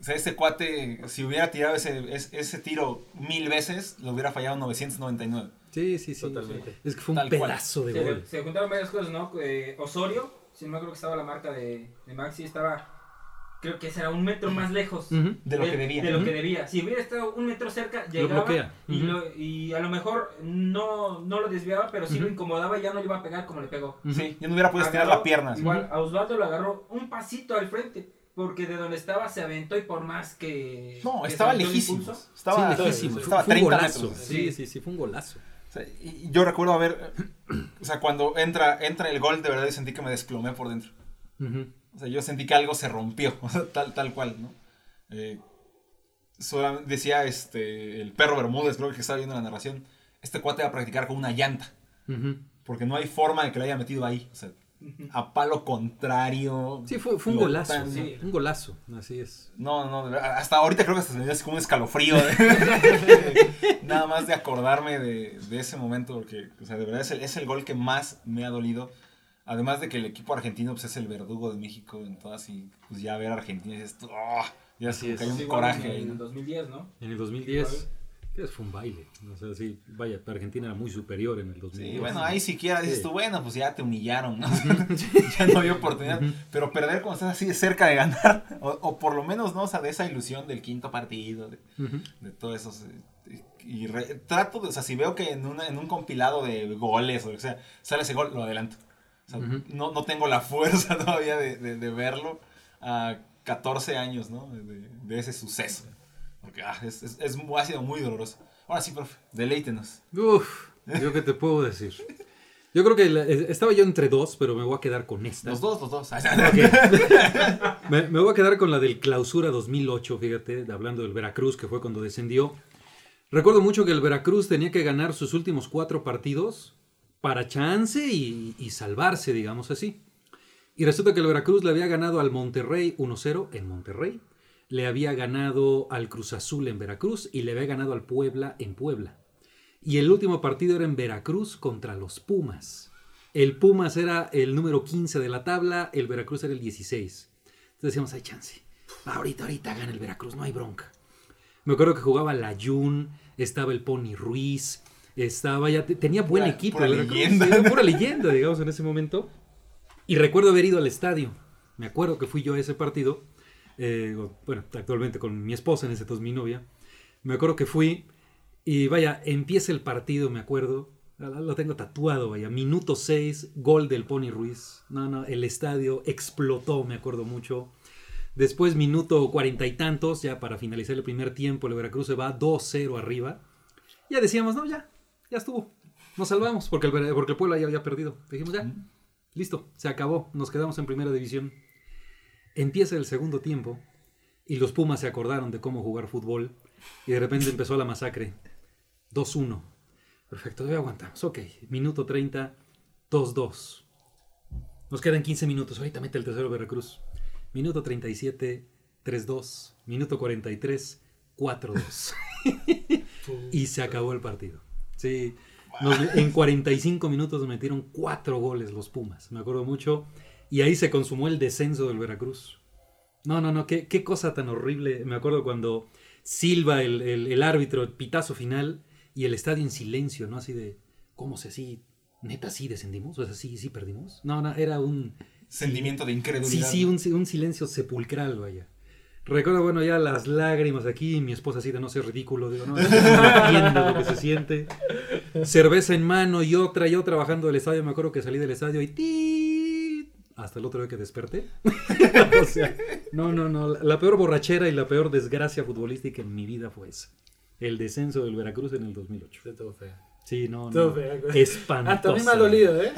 O sea, ese cuate, si hubiera tirado ese, ese, ese tiro mil veces, lo hubiera fallado 999. Sí, sí, sí. Totalmente. Es que fue un Tal cual. pedazo de Se, gol. se juntaron varias cosas, ¿no? Eh, Osorio, si no me acuerdo que estaba la marca de, de Maxi, estaba, creo que será un metro más lejos. De lo que debía. De lo que debía. Si hubiera estado un metro cerca, llegaba bloquea. y, lo- y a lo mejor no, no lo desviaba, pero sí lo incomodaba y ya no le iba a pegar como le pegó. Sí, ya no hubiera podido estirar la pierna. Igual, a Osvaldo lo agarró un pasito al frente, porque de donde estaba se aventó y por más que... No, que estaba lejísimo. impulso, Estaba, sí, lejísimo. Estaba a fue un 30 golazo. metros. Sí, sí, sí, fue un golazo. O sea, y yo recuerdo haber, o sea, cuando entra, entra el gol, de verdad yo sentí que me desplomé por dentro. O sea, yo sentí que algo se rompió, o sea, tal, tal cual, ¿no? Eh, solamente decía este, el perro Bermúdez, creo que estaba viendo la narración, este cuate va a practicar con una llanta, porque no hay forma de que lo haya metido ahí. O sea, a palo contrario. Sí, fue, fue un golazo. tan- sí, Un golazo, así es. No, no, hasta ahorita creo que hasta se me dio así como un escalofrío. de- nada más de acordarme de, de ese momento, porque, o sea, de verdad es el, es el gol que más me ha dolido. Además de que el equipo argentino pues, es el verdugo de México en todas y pues ya ver a Argentina y dices, "Oh", ya Así es. hay un Sí, coraje en ahí. el ¿no? 2010, ¿no? En el 2010, que fue un baile. O sea, sí, vaya, Argentina era muy superior en el 2010. Sí, bueno, ahí siquiera dices Sí. tú, bueno, pues ya te humillaron, ¿no? ya no había oportunidad. Pero perder cuando estás así de cerca de ganar, o, o por lo menos, ¿no? O sea, de esa ilusión del quinto partido, de, todo eso. eh, Y re- trato de, o sea, si veo que en, una, en un compilado de goles o lo que sea, sale ese gol, lo adelanto. O sea, no, no tengo la fuerza todavía de, de- de verlo a 14 años, ¿no? De- de ese suceso. Porque ah, es, es- es mu- ha sido muy doloroso. Ahora sí, profe, deleítenos. Uf, yo qué te puedo decir. Yo creo que la- estaba yo entre dos, pero me voy a quedar con esta. Los dos, los dos. Me, me voy a quedar con la del clausura 2008, fíjate, hablando del Veracruz, que fue cuando descendió. Recuerdo mucho que el Veracruz tenía que ganar sus últimos cuatro partidos para chance y, y salvarse, digamos así. Y resulta que el Veracruz le había ganado al Monterrey 1-0 en Monterrey, le había ganado al Cruz Azul en Veracruz y le había ganado al Puebla en Puebla. Y el último partido era en Veracruz contra los Pumas. El Pumas era el número 15 de la tabla, el Veracruz era el 16. Entonces decíamos, hay chance. ahorita, ahorita gana el Veracruz, no hay bronca. Me acuerdo que jugaba la Jun, estaba el Pony Ruiz, estaba ya, te- tenía buen Pura- equipo. pura Veracruz, leyenda. era pura leyenda, digamos, en ese momento. Y recuerdo haber ido al estadio. Me acuerdo que fui yo a ese partido. Eh, bueno, actualmente con mi esposa, en ese entonces mi novia. Me acuerdo que fui y vaya, empieza el partido, me acuerdo. Lo tengo tatuado, vaya. Minuto 6, gol del Pony Ruiz. No, no, el estadio explotó, me acuerdo mucho. Después, minuto cuarenta y tantos, ya para finalizar el primer tiempo, el Veracruz se va 2-0 arriba. Ya decíamos, no, ya, ya estuvo. Nos salvamos porque el, porque el Puebla ya había perdido. Dijimos, ya, listo, se acabó. Nos quedamos en primera división. Empieza el segundo tiempo y los Pumas se acordaron de cómo jugar fútbol y de repente empezó la masacre. 2-1. Perfecto, todavía aguantamos. Ok, minuto 30, 2-2. Nos quedan 15 minutos. Ahorita mete el tercero Veracruz. Minuto 37, 3-2. Minuto 43, 4-2. y se acabó el partido. Sí, en 45 minutos metieron 4 goles los Pumas. Me acuerdo mucho. Y ahí se consumó el descenso del Veracruz. No, no, no, qué, qué cosa tan horrible. Me acuerdo cuando silba el, el- el árbitro, el pitazo final, y el estadio en silencio, ¿no? Así de, ¿cómo se así? ¿Neta sí descendimos? O sea, sí, sí perdimos. No, no, era un... Sentimiento de Sí, incredulidad. sí, un, un silencio sepulcral, vaya. Recuerdo, bueno, ya las lágrimas aquí, mi esposa así de no ser ridículo, digo, no, no entiendo lo que se siente. Cerveza en mano y otra, yo trabajando del estadio, me acuerdo que salí del estadio y ¡tit! Hasta el otro día que desperté. o sea, no, no, no, la, peor borrachera y la peor desgracia futbolística en mi vida fue esa. El descenso del Veracruz en el 2008. Sí, estuvo feo. Sí, no, Estuvo no. feo, güey. Espantosa. Hasta a mí me ha dolido, ¿eh?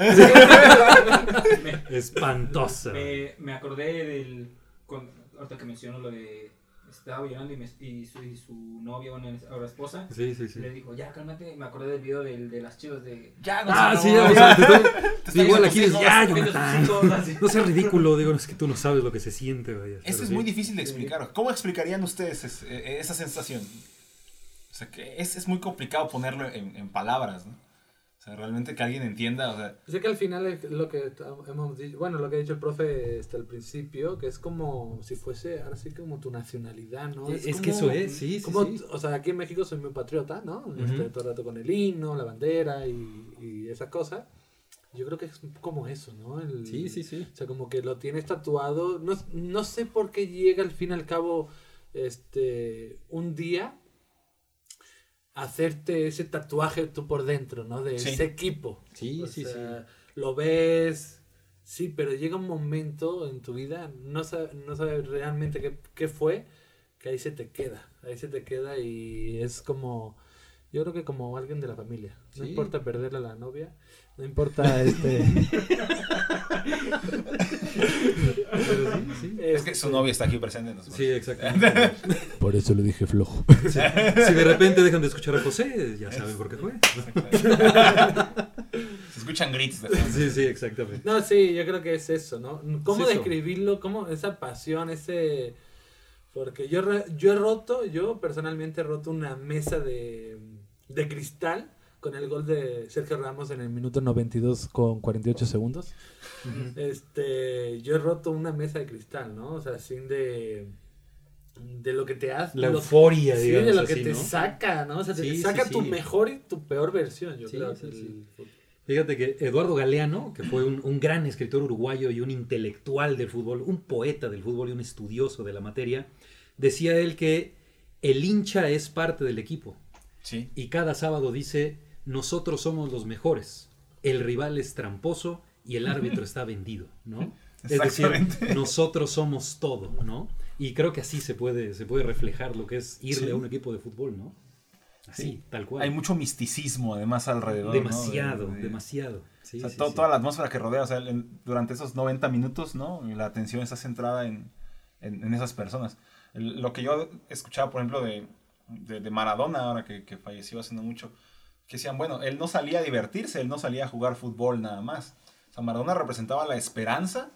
Espantosa. Me, me acordé del. Con, ahorita que menciono lo de. Estaba llorando y, me- y su, y su novia, bueno, ahora esposa, Sí, sí, sí. le dijo, ya cálmate. Me acordé del video del, de las chivas de. Ya, Ah, Gonzalo. sí, ya, o sea, te estoy- Te sí, igual aquí dices, ya, Jonathan. No seas ridículo, digo, es que tú no sabes lo que se siente, vaya. Es sí. muy difícil de explicar. ¿Cómo explicarían ustedes es- eh, esa sensación? O sea, que es, es muy complicado ponerlo en, en palabras, ¿no? O sea, realmente que alguien entienda, o sea, Sé que al final es lo que hemos dicho, bueno, lo que ha dicho el profe hasta el principio, que es como si fuese, ahora sí como tu nacionalidad, ¿no? Es, como- que eso es, sí, sí, como, sí. O sea, aquí en México soy muy patriota, ¿no? Este, todo el rato con el himno, la bandera y, y esa cosa. Yo creo que es como eso, ¿no? El- Sí, sí, sí. O sea, como que lo tienes tatuado. No, no sé por qué llega al fin y al cabo este, un día hacerte ese tatuaje tú por dentro, ¿no? De Sí. ese equipo. Sí, O sí, sea, Lo ves, sí, pero llega un momento en tu vida, no sabes, no sabes realmente qué, qué fue, que ahí se te queda. Ahí se te queda y es como... Yo creo que como alguien de la familia. No Sí. importa perderle a la novia. No importa este... Pero sí, sí. es que su novia está aquí presente. Sí, exactamente. Por eso le dije flojo. si de repente dejan de escuchar a José, ya saben por qué fue. Se escuchan grits de. Sí, sí, exactamente. No, sí, yo creo que es eso, ¿no? ¿Cómo Es eso. describirlo? ¿Cómo esa pasión, ese... Porque yo, yo he roto, yo personalmente he roto una mesa de, de cristal con el gol de Sergio Ramos en el minuto 92 con 48 segundos. Este, yo he roto una mesa de cristal, ¿no? O sea, sin de de lo que te hace La euforia, sí, digamos de lo que te ¿no? saca, ¿no? O sea, te Sí, sí, saca tu sí. mejor y tu peor versión, yo Sí, creo. sí, el sí. Fíjate que Eduardo Galeano, que fue un, un gran escritor uruguayo y un intelectual del fútbol, un poeta del fútbol y un estudioso de la materia, decía él que el hincha es parte del equipo Sí. y cada sábado dice, nosotros somos los mejores, el rival es tramposo y el árbitro está vendido, ¿no? Es decir, nosotros somos todo, ¿no? Y creo que así se puede, se puede reflejar lo que es irle Sí. a un equipo de fútbol, ¿no? Así, Sí. tal cual. Hay mucho misticismo además alrededor. ¿no? De- demasiado, de- demasiado. Sí, o sea, sí, to- sí. toda la atmósfera que rodea, o sea, en- durante esos 90 minutos, ¿no? La atención está centrada en, en- en esas personas. El- lo que yo escuchaba, por ejemplo, de, de, de Maradona, ahora que, que falleció hace no mucho, que decían, bueno, él no salía a divertirse, él no salía a jugar fútbol nada más. O sea, Maradona representaba la esperanza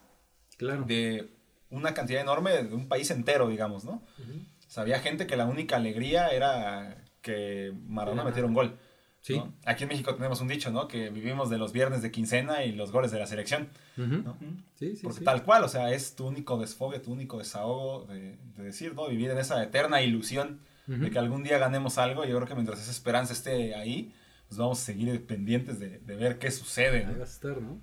Claro. de una cantidad enorme de un país entero, digamos, ¿no? O sea, había gente que la única alegría era que Maradona Era metiera un gol. Sí. ¿no? Aquí en México tenemos un dicho, ¿no? Que vivimos de los viernes de quincena y los goles de la selección. Ujú. ¿no? Sí, sí, Porque sí. tal cual, o sea, es tu único desfogue, tu único desahogo de, de decir, ¿no? Vivir en esa eterna ilusión de que algún día ganemos algo. Yo creo que mientras esa esperanza esté ahí, pues vamos a seguir pendientes de, de ver qué sucede. Ahí ¿no? vas a estar, ¿no?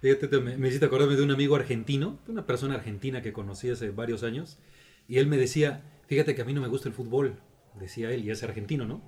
Fíjate, te- me, me hiciste acordarme de un amigo argentino, de una persona argentina que conocí hace varios años, y él me decía, fíjate que a mí no me gusta el fútbol, decía él, y es argentino, ¿no?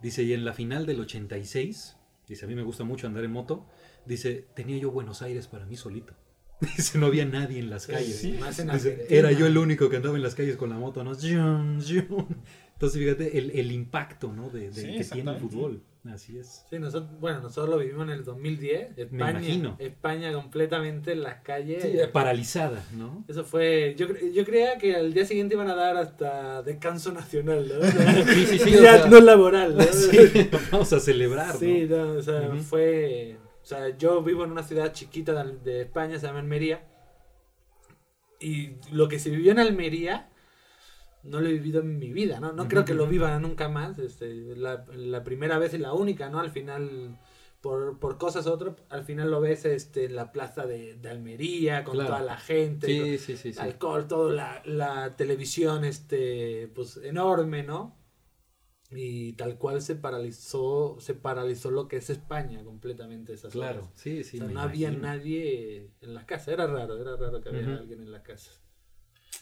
Dice, y en la final del 86, dice, a mí me gusta mucho andar en moto, dice, tenía yo Buenos Aires para mí solito. Dice, no había nadie en las calles. Sí, más en Dice, era yo el único que andaba en las calles con la moto, ¿no? Entonces, fíjate, el, el impacto, ¿no? De, de- Sí, que tiene el fútbol. Así es. Sí, nosotros, bueno, nosotros lo vivimos en el 2010. España, imagino. España completamente en las calles. Sí, eh, paralizada, ¿no? Eso fue. Yo, yo creía que al día siguiente iban a dar hasta descanso nacional, ¿no? Sí, sí, sí, Ya o sea- no laboral, ¿no? Sí, vamos a celebrar, Sí, ¿no? no, o sea, fue. O sea, yo vivo en una ciudad chiquita de, de España, se llama Almería. Y lo que se vivió en Almería, no lo he vivido en mi vida, ¿no? No creo que lo viva nunca más. Este, la, la primera vez y la única, ¿no? Al final, por, por cosas otras, al final lo ves este, en la plaza de, de Almería, con Claro. toda la gente. Sí, sí, sí, sí. alcohol, todo la, la televisión, este, pues enorme, ¿no? Y tal cual se paralizó, se paralizó lo que es España completamente esas Claro, horas. sí, sí. o sea, no había nadie en las casas, era raro, era raro que había alguien en la casa.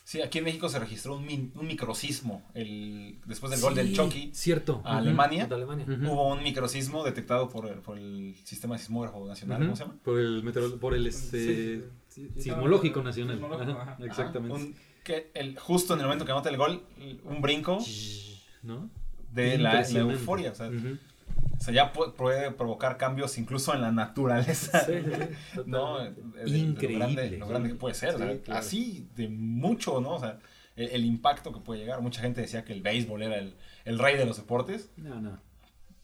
Sí, aquí en México se registró un, min- un microsismo el, después del gol del Chucky Cierto. a. Alemania. Hubo un microsismo detectado por el, por el Sistema Sismógrafo Nacional. ¿cómo se llama? Por el, por el este, Sí. sismológico nacional. Sismológico, Ajá, ajá. Exactamente. Un- que el, justo en el momento que anota el gol, un brinco ¿No? de la, euforia. O sea, Ujú. O sea, ya pu- puede provocar cambios incluso en la naturaleza. Sí, ¿no? Increíble. Lo grande, lo grande que puede ser. o sea, Sí, claro. Así de mucho, ¿no? O sea, el, el impacto que puede llegar. Mucha gente decía que el béisbol era el, el rey de los deportes. No, no.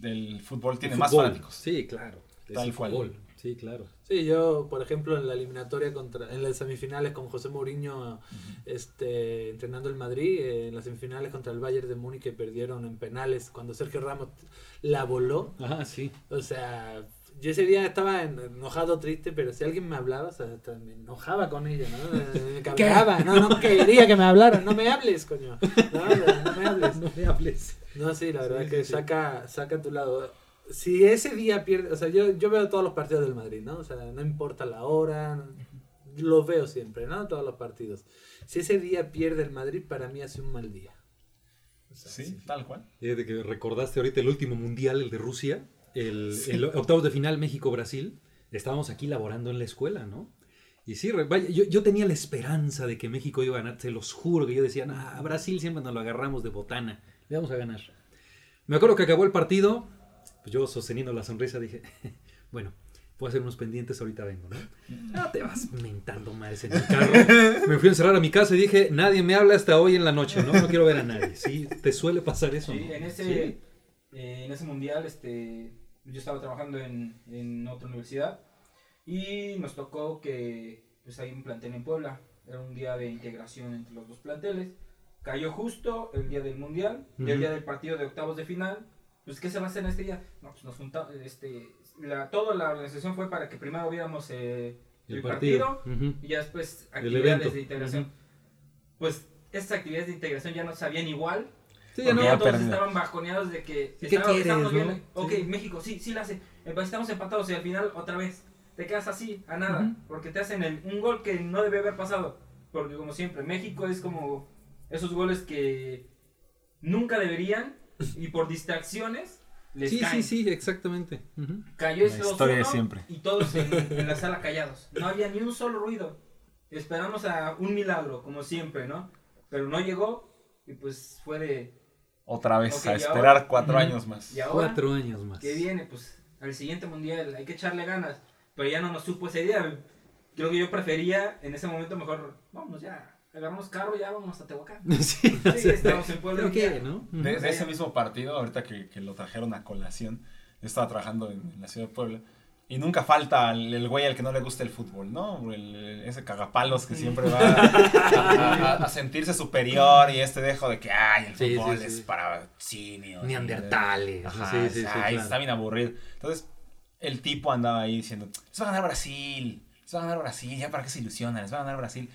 El fútbol tiene El más fanáticos. Sí, claro. Tal el cual. fútbol. Sí, claro. Sí, yo, por ejemplo, en la eliminatoria contra, en las semifinales con José Mourinho este, entrenando el Madrid, eh, en las semifinales contra el Bayern de Múnich que perdieron en penales cuando Sergio Ramos la voló. Ajá, sí. O sea, yo ese día estaba en- enojado, triste, pero si alguien me hablaba, o sea, hasta me enojaba con ella, ¿no? Eh, Me cabreaba, no, no quería que me hablaran, no me hables, coño. No, no, no me hables. No me hables. No, sí, la verdad Sí, que sí, sí. saca, saca a tu lado. Si ese día pierde, o sea, yo, yo veo todos los partidos del Madrid, ¿no? O sea, no importa la hora, los veo siempre, ¿no? Todos los partidos. Si ese día pierde el Madrid, para mí hace un mal día. O sea, Sí, tal cual. Fíjate que recordaste ahorita el último mundial, el de Rusia, el, el octavos de final México-Brasil. Estábamos aquí laborando en la escuela, ¿no? Y sí, vaya, yo, yo tenía la esperanza de que México iba a ganar, se los juro que yo decía, ah, Brasil siempre nos lo agarramos de botana, le vamos a ganar. Me acuerdo que acabó el partido, pues yo sosteniendo la sonrisa dije, bueno, voy a hacer unos pendientes, ahorita vengo, ¿no? No te vas mentando madres en el carro. Me fui a encerrar a mi casa y dije, nadie me habla hasta hoy en la noche, ¿no? No quiero ver a nadie. Sí, te suele pasar eso. Sí, ¿no? en ese, Sí. eh, en ese mundial, este, yo estaba trabajando en, en otra universidad y nos tocó que pues hay un plantel en Puebla. Era un día de integración entre los dos planteles. Cayó justo el día del mundial, y el día del partido de octavos de final. Pues, ¿qué se va a hacer en este día? No, pues nos juntamos, este, la, toda la organización fue para que primero viéramos eh, el, partido, Ujú. y ya después El actividades de integración. Ujú. Pues estas actividades de integración ya no sabían igual. Sí, Porque no, ya todos perdido. estaban bajoneados de que ¿Qué estaba- quieres, no? bien. Ok, Sí. México, sí, sí la hace. Eh, Estamos empatados y al final otra vez te quedas así, a nada. Ujú. Porque te hacen el- un gol que no debe haber pasado. Porque como siempre, México es como esos goles que nunca deberían y por distracciones les Sí, caen. sí, sí, exactamente. Ujú. Cayó La ese historia de 2-1 siempre. y todos en, en la sala callados. No había ni un solo ruido. Esperamos a un milagro, como siempre, ¿no? Pero no llegó y pues fue de... Otra vez, Ok, a esperar ahora- cuatro Ujú. años más. Y ahora, Cuatro años más. ¿qué viene? Pues al siguiente mundial hay que echarle ganas. Pero ya no nos supo esa idea. Creo que yo prefería en ese momento mejor, vámonos ya, agarramos carro y ya vamos a Tehuacán. Sí, o Sí, sea, estamos en Puebla. ¿pero ya. qué, no? De, de ese mismo partido, ahorita que, que lo trajeron a colación, yo estaba trabajando en, en la ciudad de Puebla Y nunca falta el, el güey al que no le gusta el fútbol, ¿no? El- ese cagapalos que siempre va a, a- a sentirse superior y este dejo de que, ay, el Sí, fútbol sí. es para simios. Neandertales. Ajá, sí, sí, sí, ay, claro. está bien aburrido. Entonces, el tipo andaba ahí diciendo, les va a ganar Brasil, les va a ganar Brasil, ya para qué se ilusionan, les va a ganar Brasil.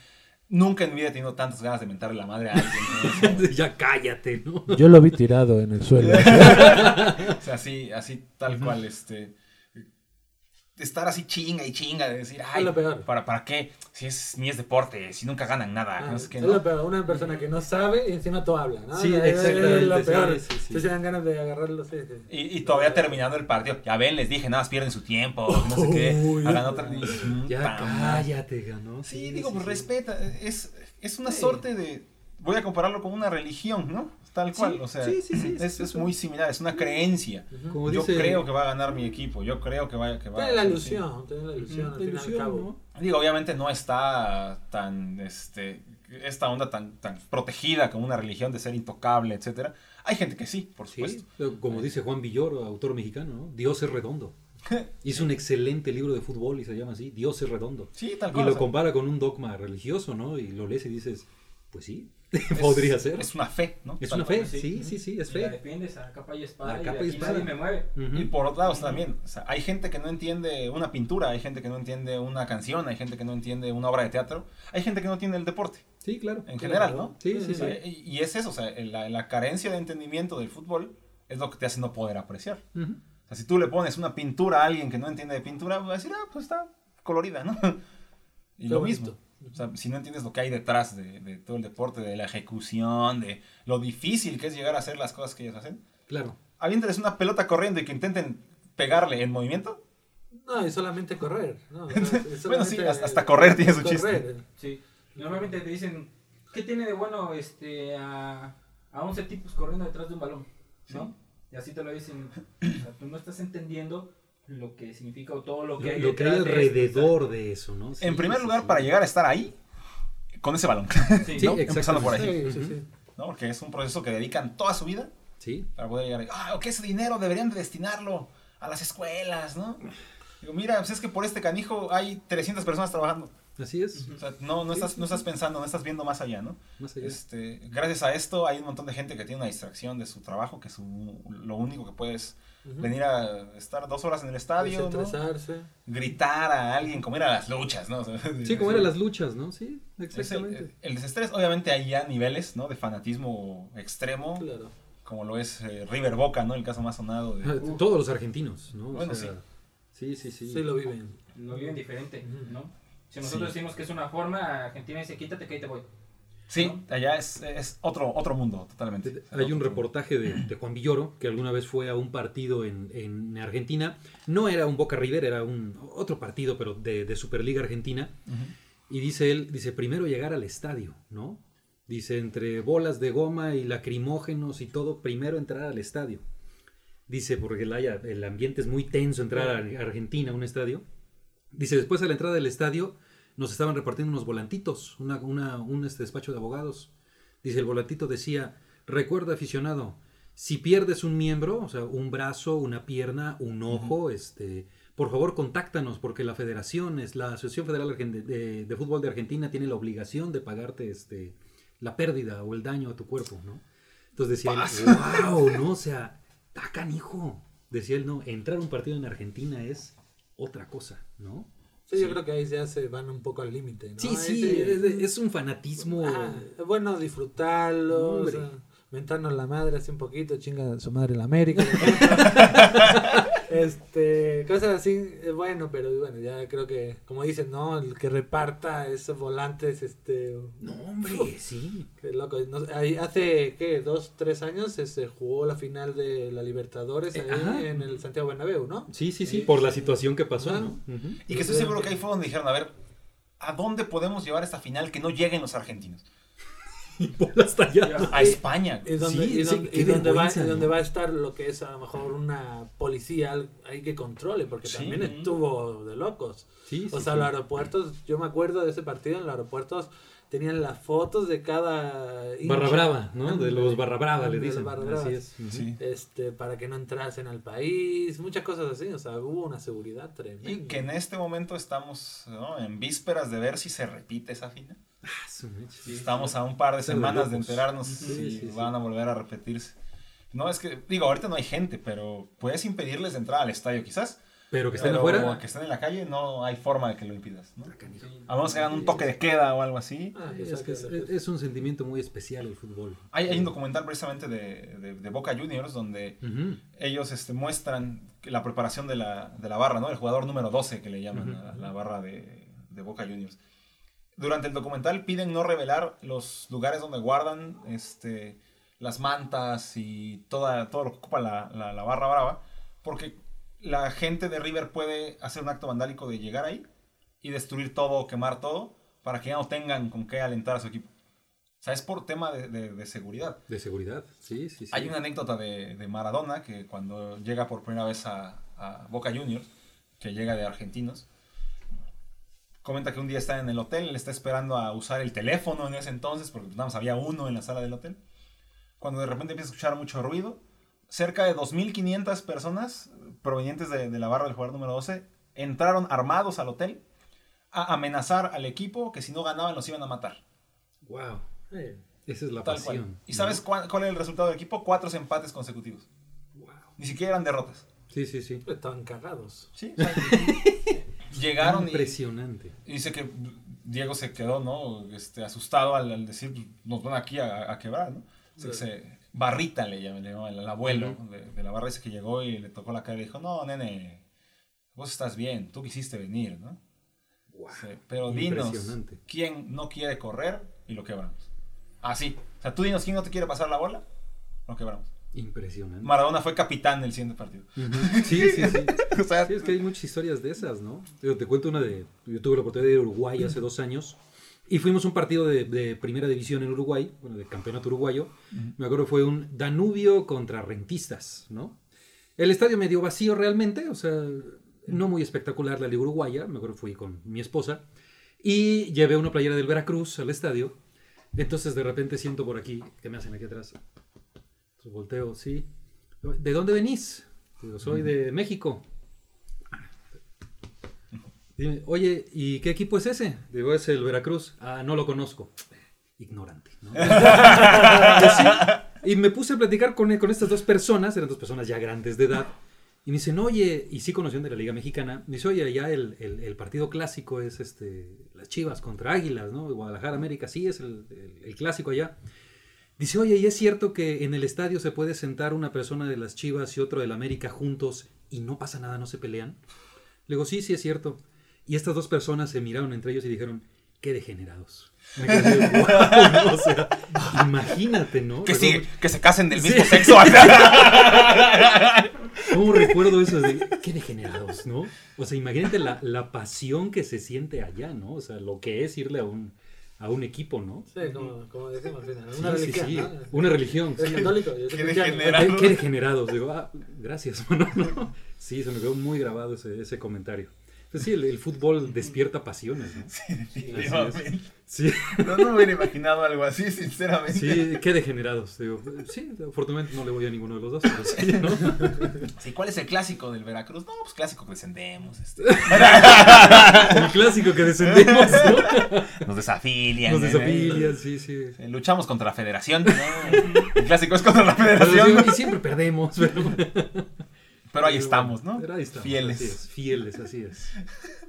Nunca en mi vida he tenido tantas ganas de mentarle la madre a alguien. ¿no? ya cállate, ¿no? Yo lo vi tirado en el suelo. O sea, así, así tal cual, este. Estar así chinga y chinga, de decir, ay, lo peor. ¿para, ¿para qué? Si es, ni es deporte, si nunca ganan nada. Ah, no sé qué, es ¿no? lo peor, una persona que no sabe y encima tú hablas, ¿no? Sí, Es- es exactamente, lo peor. sí, sí. Dan ganas de agarrarlo. Sí, sí. Y, y todavía terminando el partido, ya ven, les dije, nada más pierden su tiempo, no sé qué, hagan otra. dices, Ya cállate, ganó. Sí, digo, pues respeta, es, es una Sí. sorte de, voy a compararlo con una religión, ¿no? Tal cual, Sí, o sea, sí, sí, sí, es, sí, es muy similar, es una creencia. Como yo dice- creo que va a ganar mi equipo, yo creo que va, que va Tiene la sí. ilusión, tiene la ilusión al fin y al ilusión, cabo. ¿no? Digo, obviamente no está tan, este, esta onda tan, tan protegida como una religión de ser intocable, etcétera. Hay gente que sí, por supuesto. Sí, como dice Juan Villoro, autor mexicano, ¿no? Dios es redondo. Hizo un excelente libro de fútbol y se llama así, Dios es redondo. Sí, tal Y cual. lo o sea, compara con un dogma religioso, ¿no? Y lo lees y dices, pues sí, podría ser. Es una fe, ¿no? Es una fe, sí, sí, sí, es Y la fe. defiendes a capa y espada. A y capa de y espada. nadie me mueve. Y por otro lado también, o sea, hay gente que no entiende una pintura, hay gente que no entiende una canción, hay gente que no entiende una obra de teatro, hay gente que no entiende el deporte, Sí, claro. en Claro. general, ¿no? Sí, sí, sí. y, es eso, o sea, la, la carencia de entendimiento del fútbol es lo que te hace no poder apreciar. O sea, si tú le pones una pintura a alguien que no entiende de pintura, va a decir, ah, pues está colorida, ¿no? Y Qué lo bonito. mismo. O sea, si no entiendes lo que hay detrás de, de todo el deporte, de la ejecución, de lo difícil que es llegar a hacer las cosas que ellos hacen, Claro. aviéntales una pelota corriendo y que intenten pegarle en movimiento. No, y solamente correr. es Bueno, sí, hasta- hasta correr tiene su correr. Sí. Normalmente te dicen, ¿qué tiene de bueno este a, a 11 tipos corriendo detrás de un balón? ¿No? Y así te lo dicen. O sea, tú no estás entendiendo lo que significa o todo lo que hay Lo que hay de alrededor de eso, ¿no? Sí, en primer sí, lugar, sí. para llegar a estar ahí, con ese balón, Sí, ¿no? Empezando por ahí. exactamente. Sí, sí, sí. ¿no? Porque es un proceso que dedican toda su vida Sí. para poder llegar ahí. Ah, ok, ese dinero deberían de destinarlo a las escuelas, ¿no? Digo, mira, pues es que por este canijo hay 300 personas trabajando. Así es. O sea, no, no, estás, no estás pensando, no estás viendo más allá, ¿no? Más allá. Este, gracias a esto hay un montón de gente que tiene una distracción de su trabajo, que su, lo único que puedes venir a estar dos horas en el estadio, ¿no? Desestresarse. gritar a alguien, como ir a las luchas, ¿no? O sea, Sí, como eran las luchas, ¿no? Sí, es el, exactamente. el desestrés, obviamente hay ya niveles, ¿no? De fanatismo extremo, Claro. como lo es eh, River Boca, ¿no? El caso más sonado de... Ah, Todos los argentinos, ¿no? O sea, sí. Sí, sí, Sí, lo viven. lo viven diferente. ¿no? Si nosotros Sí. decimos que es una forma, Argentina dice, quítate que ahí te voy. Sí, allá es, es otro, otro mundo, totalmente. Hay un reportaje de, de Juan Villoro que alguna vez fue a un partido en, en Argentina. No era un Boca River, era un otro partido, pero de, de Superliga Argentina. Ujú. Y dice él, dice, primero llegar al estadio, ¿no? Dice, entre bolas de goma y lacrimógenos y todo, primero entrar al estadio. Dice, porque el, el ambiente es muy tenso entrar a Argentina, a un estadio. Dice, después a la entrada del estadio nos estaban repartiendo unos volantitos, una, una- un este, despacho de abogados. Dice, el volantito decía, recuerda aficionado, si pierdes un miembro, o sea, un brazo, una pierna, un ojo, este, por favor contáctanos porque la federación, es la Asociación Federal de, de Fútbol de Argentina tiene la obligación de pagarte este, la pérdida o el daño a tu cuerpo, ¿no? Entonces decía él, wow, ¿no? O sea, está canijo. Decía él, no, entrar a un partido en Argentina es otra cosa, ¿no? Sí, yo creo que ahí ya se van un poco al límite, ¿no? Sí, sí, es, un fanatismo. Es bueno disfrutarlo, o sea, mentarnos la madre así un poquito, chinga su madre la América. este, cosas así, es bueno, pero bueno, ya creo que, como dicen, ¿no? El que reparta esos volantes, este, No, hombre, sí. qué loco. No- ahí hace, ¿qué? Dos, tres años se, se jugó la final de la Libertadores Eh, ahí en el Santiago Bernabéu, ¿no? Sí, sí, sí, por la situación que pasó. ¿no? Y que estoy seguro que ahí fue donde dijeron, a ver, ¿a dónde podemos llevar esta final que no lleguen los argentinos? Y hasta allá. A España. Y donde, Sí, y sí, donde- qué y donde va, a estar lo que es a lo mejor una policía ahí que controle, porque Sí. también estuvo de locos. Sí, O sea, sí. los aeropuertos, yo me acuerdo de ese partido en los aeropuertos, tenían las fotos de cada hincha. Barra brava, ¿no? De los barra brava, le dicen. barra. Así es. Sí. Este, para que no entrasen al país, muchas cosas así, o sea, hubo una seguridad tremenda. Y que en este momento estamos ¿no? en vísperas de ver si se repite esa final. Ah, su mecha. Estamos a un par de semanas de enterarnos Sí, si sí, sí. van a volver a repetirse. No, es que, digo, ahorita no hay gente, pero puedes impedirles de entrar al estadio quizás. Pero que estén pero afuera. que estén en la calle, no hay forma de que lo impidas. ¿no? Ah. A menos que hagan un toque de queda o algo así. Ah, es, que es, es un sentimiento muy especial el fútbol. Hay, hay un documental precisamente de, de- de Boca Juniors donde Ujú. ellos este, muestran la preparación de la, de la barra, ¿no? El jugador número 12 que le llaman Ujú. a la barra de, de Boca Juniors. Durante el documental piden no revelar los lugares donde guardan este, las mantas y toda, todo lo que ocupa la, la- la barra brava, porque la gente de River puede hacer un acto vandálico de llegar ahí y destruir todo quemar todo para que ya no tengan con qué alentar a su equipo. O sea, es por tema de- de- de seguridad. De seguridad, sí, sí, sí. Hay una anécdota de, de Maradona que cuando llega por primera vez a, a Boca Juniors, que llega de argentinos, comenta que un día está en el hotel, le está esperando a usar el teléfono en ese entonces, porque nada más había uno en la sala del hotel. Cuando de repente empieza a escuchar mucho ruido, cerca de 2.500 personas provenientes de, de la barra del jugador número 12 entraron armados al hotel a amenazar al equipo que si no ganaban los iban a matar. Wow. Eh, Esa es la Tal pasión. cual. ¿Y sabes cuál, cuál es el resultado del equipo? Cuatro empates consecutivos. Wow. Ni siquiera eran derrotas. Sí, sí, sí. estaban cagados. Sí. Llegaron y, Impresionante. y dice que Diego se quedó, ¿no? Este, asustado al, al decir, "Pues, nos van aquí a, a quebrar, ¿no? Dice que se, Barrita le llama, le el, el abuelo de, de la barra, dice que llegó y le tocó la cara y le dijo, no, nene, vos estás bien, tú quisiste venir, ¿no? Wow. Sí, pero dinos. ¿quién no quiere correr y lo quebramos? Así. O sea, tú dinos, ¿quién no te quiere pasar la bola? Lo quebramos. Impresionante. Maradona fue capitán del siguiente partido. Sí, sí, sí. O sea, Sí, es que hay muchas historias de esas, ¿no? Te cuento una de. Yo tuve la oportunidad de ir a Uruguay hace dos años y fuimos a un partido de, de primera división en Uruguay, bueno, de campeonato uruguayo. Me acuerdo fue un Danubio contra Rentistas, ¿no? El estadio medio vacío realmente, o sea, no muy espectacular la liga uruguaya. Me acuerdo fui con mi esposa y llevé una playera del Veracruz al estadio. Entonces de repente siento por aquí, ¿qué me hacen aquí atrás? Entonces volteo, sí. ¿De dónde venís? Digo, soy de México. Oye, ¿y qué equipo es ese? Digo, es el Veracruz. Ah, no lo conozco. Ignorante. ¿no? Y me puse a platicar con, con estas dos personas, eran dos personas ya grandes de edad. Y me dicen, oye, y sí conocían de la Liga Mexicana. Me dice, oye, ya el, el- partido clásico es este, las Chivas contra Águilas, ¿no? Guadalajara, América, sí, es el, el- clásico allá. Dice, oye, ¿y es cierto que en el estadio se puede sentar una persona de las Chivas y otro de la América juntos y no pasa nada, no se pelean? Le digo, sí, sí es cierto. Y estas dos personas se miraron entre ellos y dijeron, qué degenerados. Me quedé ¿no? O sea, imagínate, ¿no? que, sí, que se casen del Sí. mismo sexo. ¿Cómo recuerdo eso? De, qué degenerados, ¿no? O sea, imagínate la, la pasión que se siente allá, ¿no? O sea, lo que es irle a un, a un equipo, ¿no? Sí, como, como decimos Una sí, religión, sí, ¿no? Una religión. Es sí. católico, yo Qué degenerado. Qué, qué degenerados. Digo, ah, gracias, mano. ¿no? Sí, se me quedó muy grabado ese, ese comentario. Pues sí, el, el fútbol despierta pasiones, ¿no? Definitivamente. Sí, No, no me hubiera imaginado algo así, sinceramente. sí, qué degenerados. Digo, sí, afortunadamente no le voy a ninguno de los dos. Pero sí, ¿no? Sí, ¿Cuál es el clásico del Veracruz? No, pues clásico que descendemos. este. El clásico que descendemos, ¿no? Nos desafilian. Nos ¿eh? desafilian, sí, sí. Eh, Luchamos contra la federación. ¿no? El clásico es contra la Pero federación. sí, y siempre perdemos, pero... Pero ahí estamos, ¿no? Pero ahí estamos, Fieles. Así es, fieles, así es.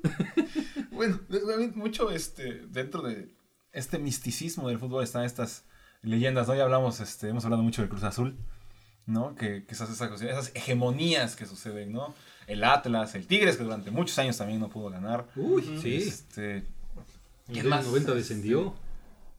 Bueno, mucho este, dentro de este misticismo del fútbol están estas leyendas, ¿no? Ya hablamos, este, hemos hablado mucho del Cruz Azul, ¿no? Que, que esas, esas, cosas- esas hegemonías que suceden, ¿no? El Atlas, el Tigres, que durante muchos años también no pudo ganar. Uy, sí. Este, ¿quién el más? 90 descendió.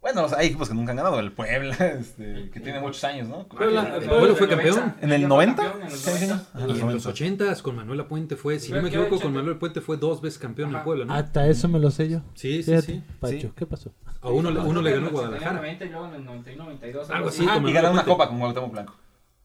bueno, o sea, hay equipos que nunca han ganado. El Puebla, este, que tiene muchos años, ¿no? Puebla- el Puebla fue campeón. ¿En el Ya fue 90? En los Sí, sí. 90. Ah, Y los en los 90. 80 con Manuel Puente fue, si no me equivoco, con Manuel Puente fue dos veces campeón en Ajá. Puebla, ¿no? Hasta eso me lo sé yo. Sí, sí, sí. Pacho. ¿qué pasó? A uno, le- uno le ganó a En el Guadalajara. 90 y luego en el 91, 92. Algo así, Ah, y ganaron una copa con Cuauhtémoc Blanco.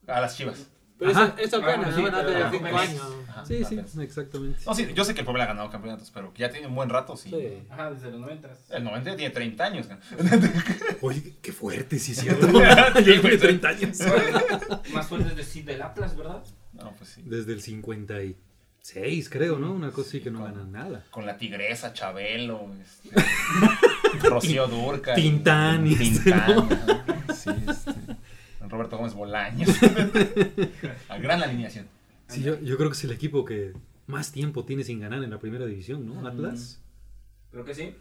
A las Chivas. Pero Ajá. eso, eso Ah, apenas, sí, ¿no? Hace pero- cinco pero- años. Ajá, Sí, sí, apenas. exactamente. No, sí, yo sé que el Puebla ha ganado campeonatos, pero que ya tiene un buen rato, sí. Sí. Ajá, desde los 90. El 90 tiene 30 años. Oye, qué fuerte, sí es cierto. Ya tiene 30 años. Más fuertes de sí del Atlas, ¿verdad? No, pues sí. Desde el 56, creo, ¿no? Una cosa así que no con- ganan nada. Con la tigresa, Chabelo, este, Rocío Durca. Tintán y Tintán. ¿no? Sí, este, Roberto Gómez Bolaños. A gran alineación. Sí, yo, yo creo que es el equipo que más tiempo tiene sin ganar en la primera división, ¿no? Atlas. Creo que sí.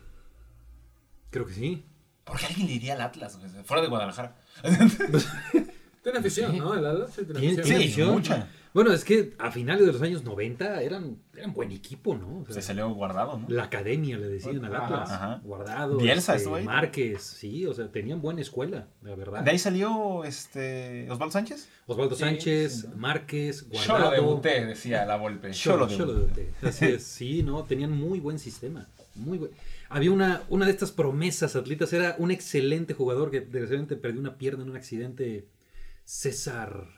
Creo que sí. ¿Por qué alguien le iría al Atlas? Fuera de Guadalajara. Tiene afición, Sí. ¿no? El Atlas tiene Tiene- afición. Sí, mucha. Bueno, es que a finales de los años 90 eran, eran buen equipo, ¿no? O sea, Se salió guardado, ¿no? la academia le decían al. Atlas. Ajá. Guardado. Bielsa este, ahí. Márquez, sí, o sea, tenían buena escuela, la verdad. De ahí salió este Osvaldo Sánchez. Osvaldo Sí, Sánchez, sí, ¿no? Márquez, Yo lo Guardado. debuté, decía la Volpe. Yo lo debuté. debuté. Así es, sí, ¿no? Tenían muy buen sistema. Muy buen- Había una, una de estas promesas atletas, era un excelente jugador que desgraciadamente perdió una pierna en un accidente. César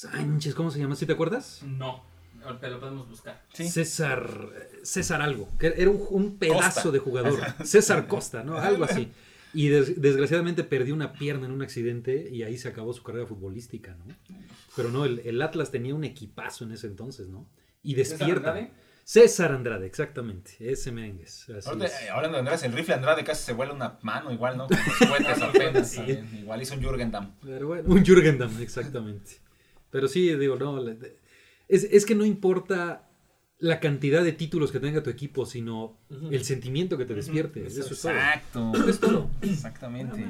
Sánchez, ¿cómo se llama? ¿Sí te acuerdas? No. Ahorita lo podemos buscar. Sí. César, César algo, que era un, un pedazo Costa. de jugador. César Costa, ¿no? Algo así. Y des- desgraciadamente perdió una pierna en un accidente y ahí se acabó su carrera futbolística, ¿no? Pero no, el, el Atlas tenía un equipazo en ese entonces, ¿no? Y ¿César despierta. Andrade? César Andrade, exactamente. Ese Mengues. Así Ahorita, es. eh, hablando de Andrade, el rifle Andrade casi se vuela una mano igual, ¿no? Con los cohetes apenas. Sí. también. Igual hizo un Jürgen Damm. Pero bueno, un Jürgen Damm, exactamente. Pero sí, digo, no. Es, es que no importa la cantidad de títulos que tenga tu equipo, sino Ujú. el sentimiento que te despierte. Eso es todo. Exacto. Es todo. Exactamente.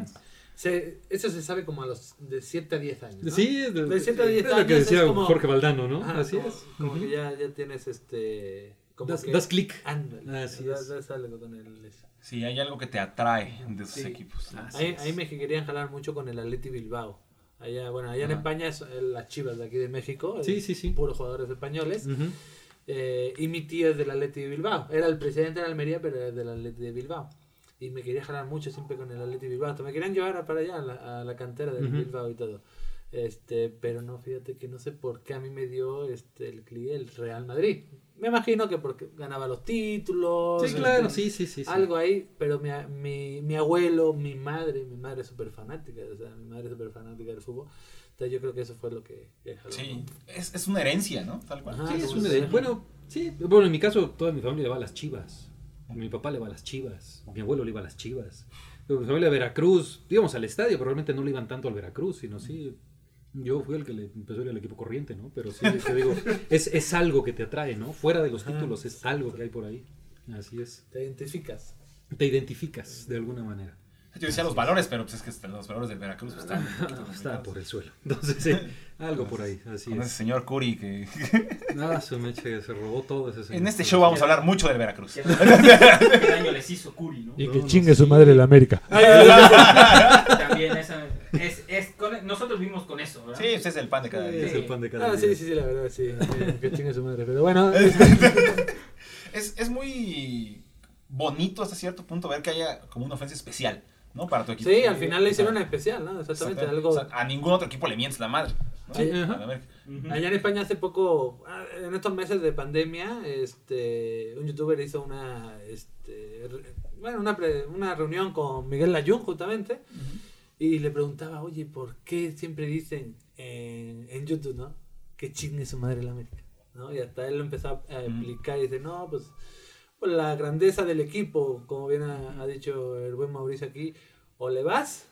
Se- eso se sabe como a los de 7 a 10 años. ¿no? Sí, de, De siete a diez es lo que años decía como- Jorge Valdano, ¿no? Ajá, Así como, es. Como Ujú. que ya, ya tienes este. Como Das, que, das clic. Así das, es. das algo con el. Sí, hay algo que te atrae de esos Sí. equipos. Ahí, ahí me querían jalar mucho con el Atleti Bilbao. Allá, bueno, allá en. España es las chivas de aquí de México. Sí, sí, sí. Puros jugadores españoles. Eh, y mi tío es del Atleti de Bilbao. Era el presidente de Almería, pero era del Atleti de Bilbao. Y me quería jalar mucho siempre con el Atleti de Bilbao. Hasta me querían llevar para allá, a la, a la cantera del. Bilbao y todo. Este, pero no, fíjate que no sé por qué a mí me dio este, el, el Real Madrid. Me imagino que porque ganaba los títulos. Sí, claro, este, sí, sí, sí. sí. Algo ahí, pero mi, mi, mi abuelo, mi madre, mi madre es súper fanática, o sea, mi madre es súper fanática del fútbol. Entonces yo creo que eso fue lo que, Sí, ¿no? es, es una herencia, ¿no? Tal cual. Ajá. Sí, es una de- Bueno, sí. Bueno, en mi caso, toda mi familia le va a las chivas. Mi papá le va a las chivas. Mi abuelo le iba a las chivas. Mi familia de Veracruz, íbamos al estadio, pero realmente no le iban tanto al Veracruz, sino sí. Yo fui el que le empezó a ir al equipo corriente, ¿no? Pero sí, te digo, es, es algo que te atrae, ¿no? Fuera de los Ajá. títulos, es algo que hay por ahí. Así es. Te identificas. Te identificas de alguna manera. Yo decía los valores, pero pues es que los valores del Veracruz pues, están Está por el suelo. Entonces, sí, algo por ahí. Así Con ese es. señor Curi que... Nada, se me eche, se robó todo ese señor. En este show vamos a hablar mucho del Veracruz. ¿Qué qué daño les hizo Curi, no? Y que no chingue su madre la América. También esa, es, es con- nosotros vimos con eso, ¿verdad? Sí, ese es el pan de cada Sí, día. es el pan de cada Ah, día. sí, sí, sí, la verdad, sí. que chingue su madre. Pero bueno, Es, es muy bonito hasta cierto punto ver que haya como una ofensa especial, ¿no? Para tu equipo. sí, al final le hicieron una especial, ¿no? Exactamente, exactamente. algo... O sea, a ningún otro equipo le mientes la madre. Allá en España hace poco, ah, en estos meses de pandemia, este, un youtuber hizo una, este, re- bueno, una, pre- una reunión con Miguel Layún justamente y le preguntaba, oye, ¿por qué siempre dicen en, en YouTube, no? Que chingue su madre la América, ¿no? Y hasta él lo empezó a, explicar y dice, no, pues, pues la grandeza del equipo, como bien ha, ha dicho el buen Mauricio aquí, o le vas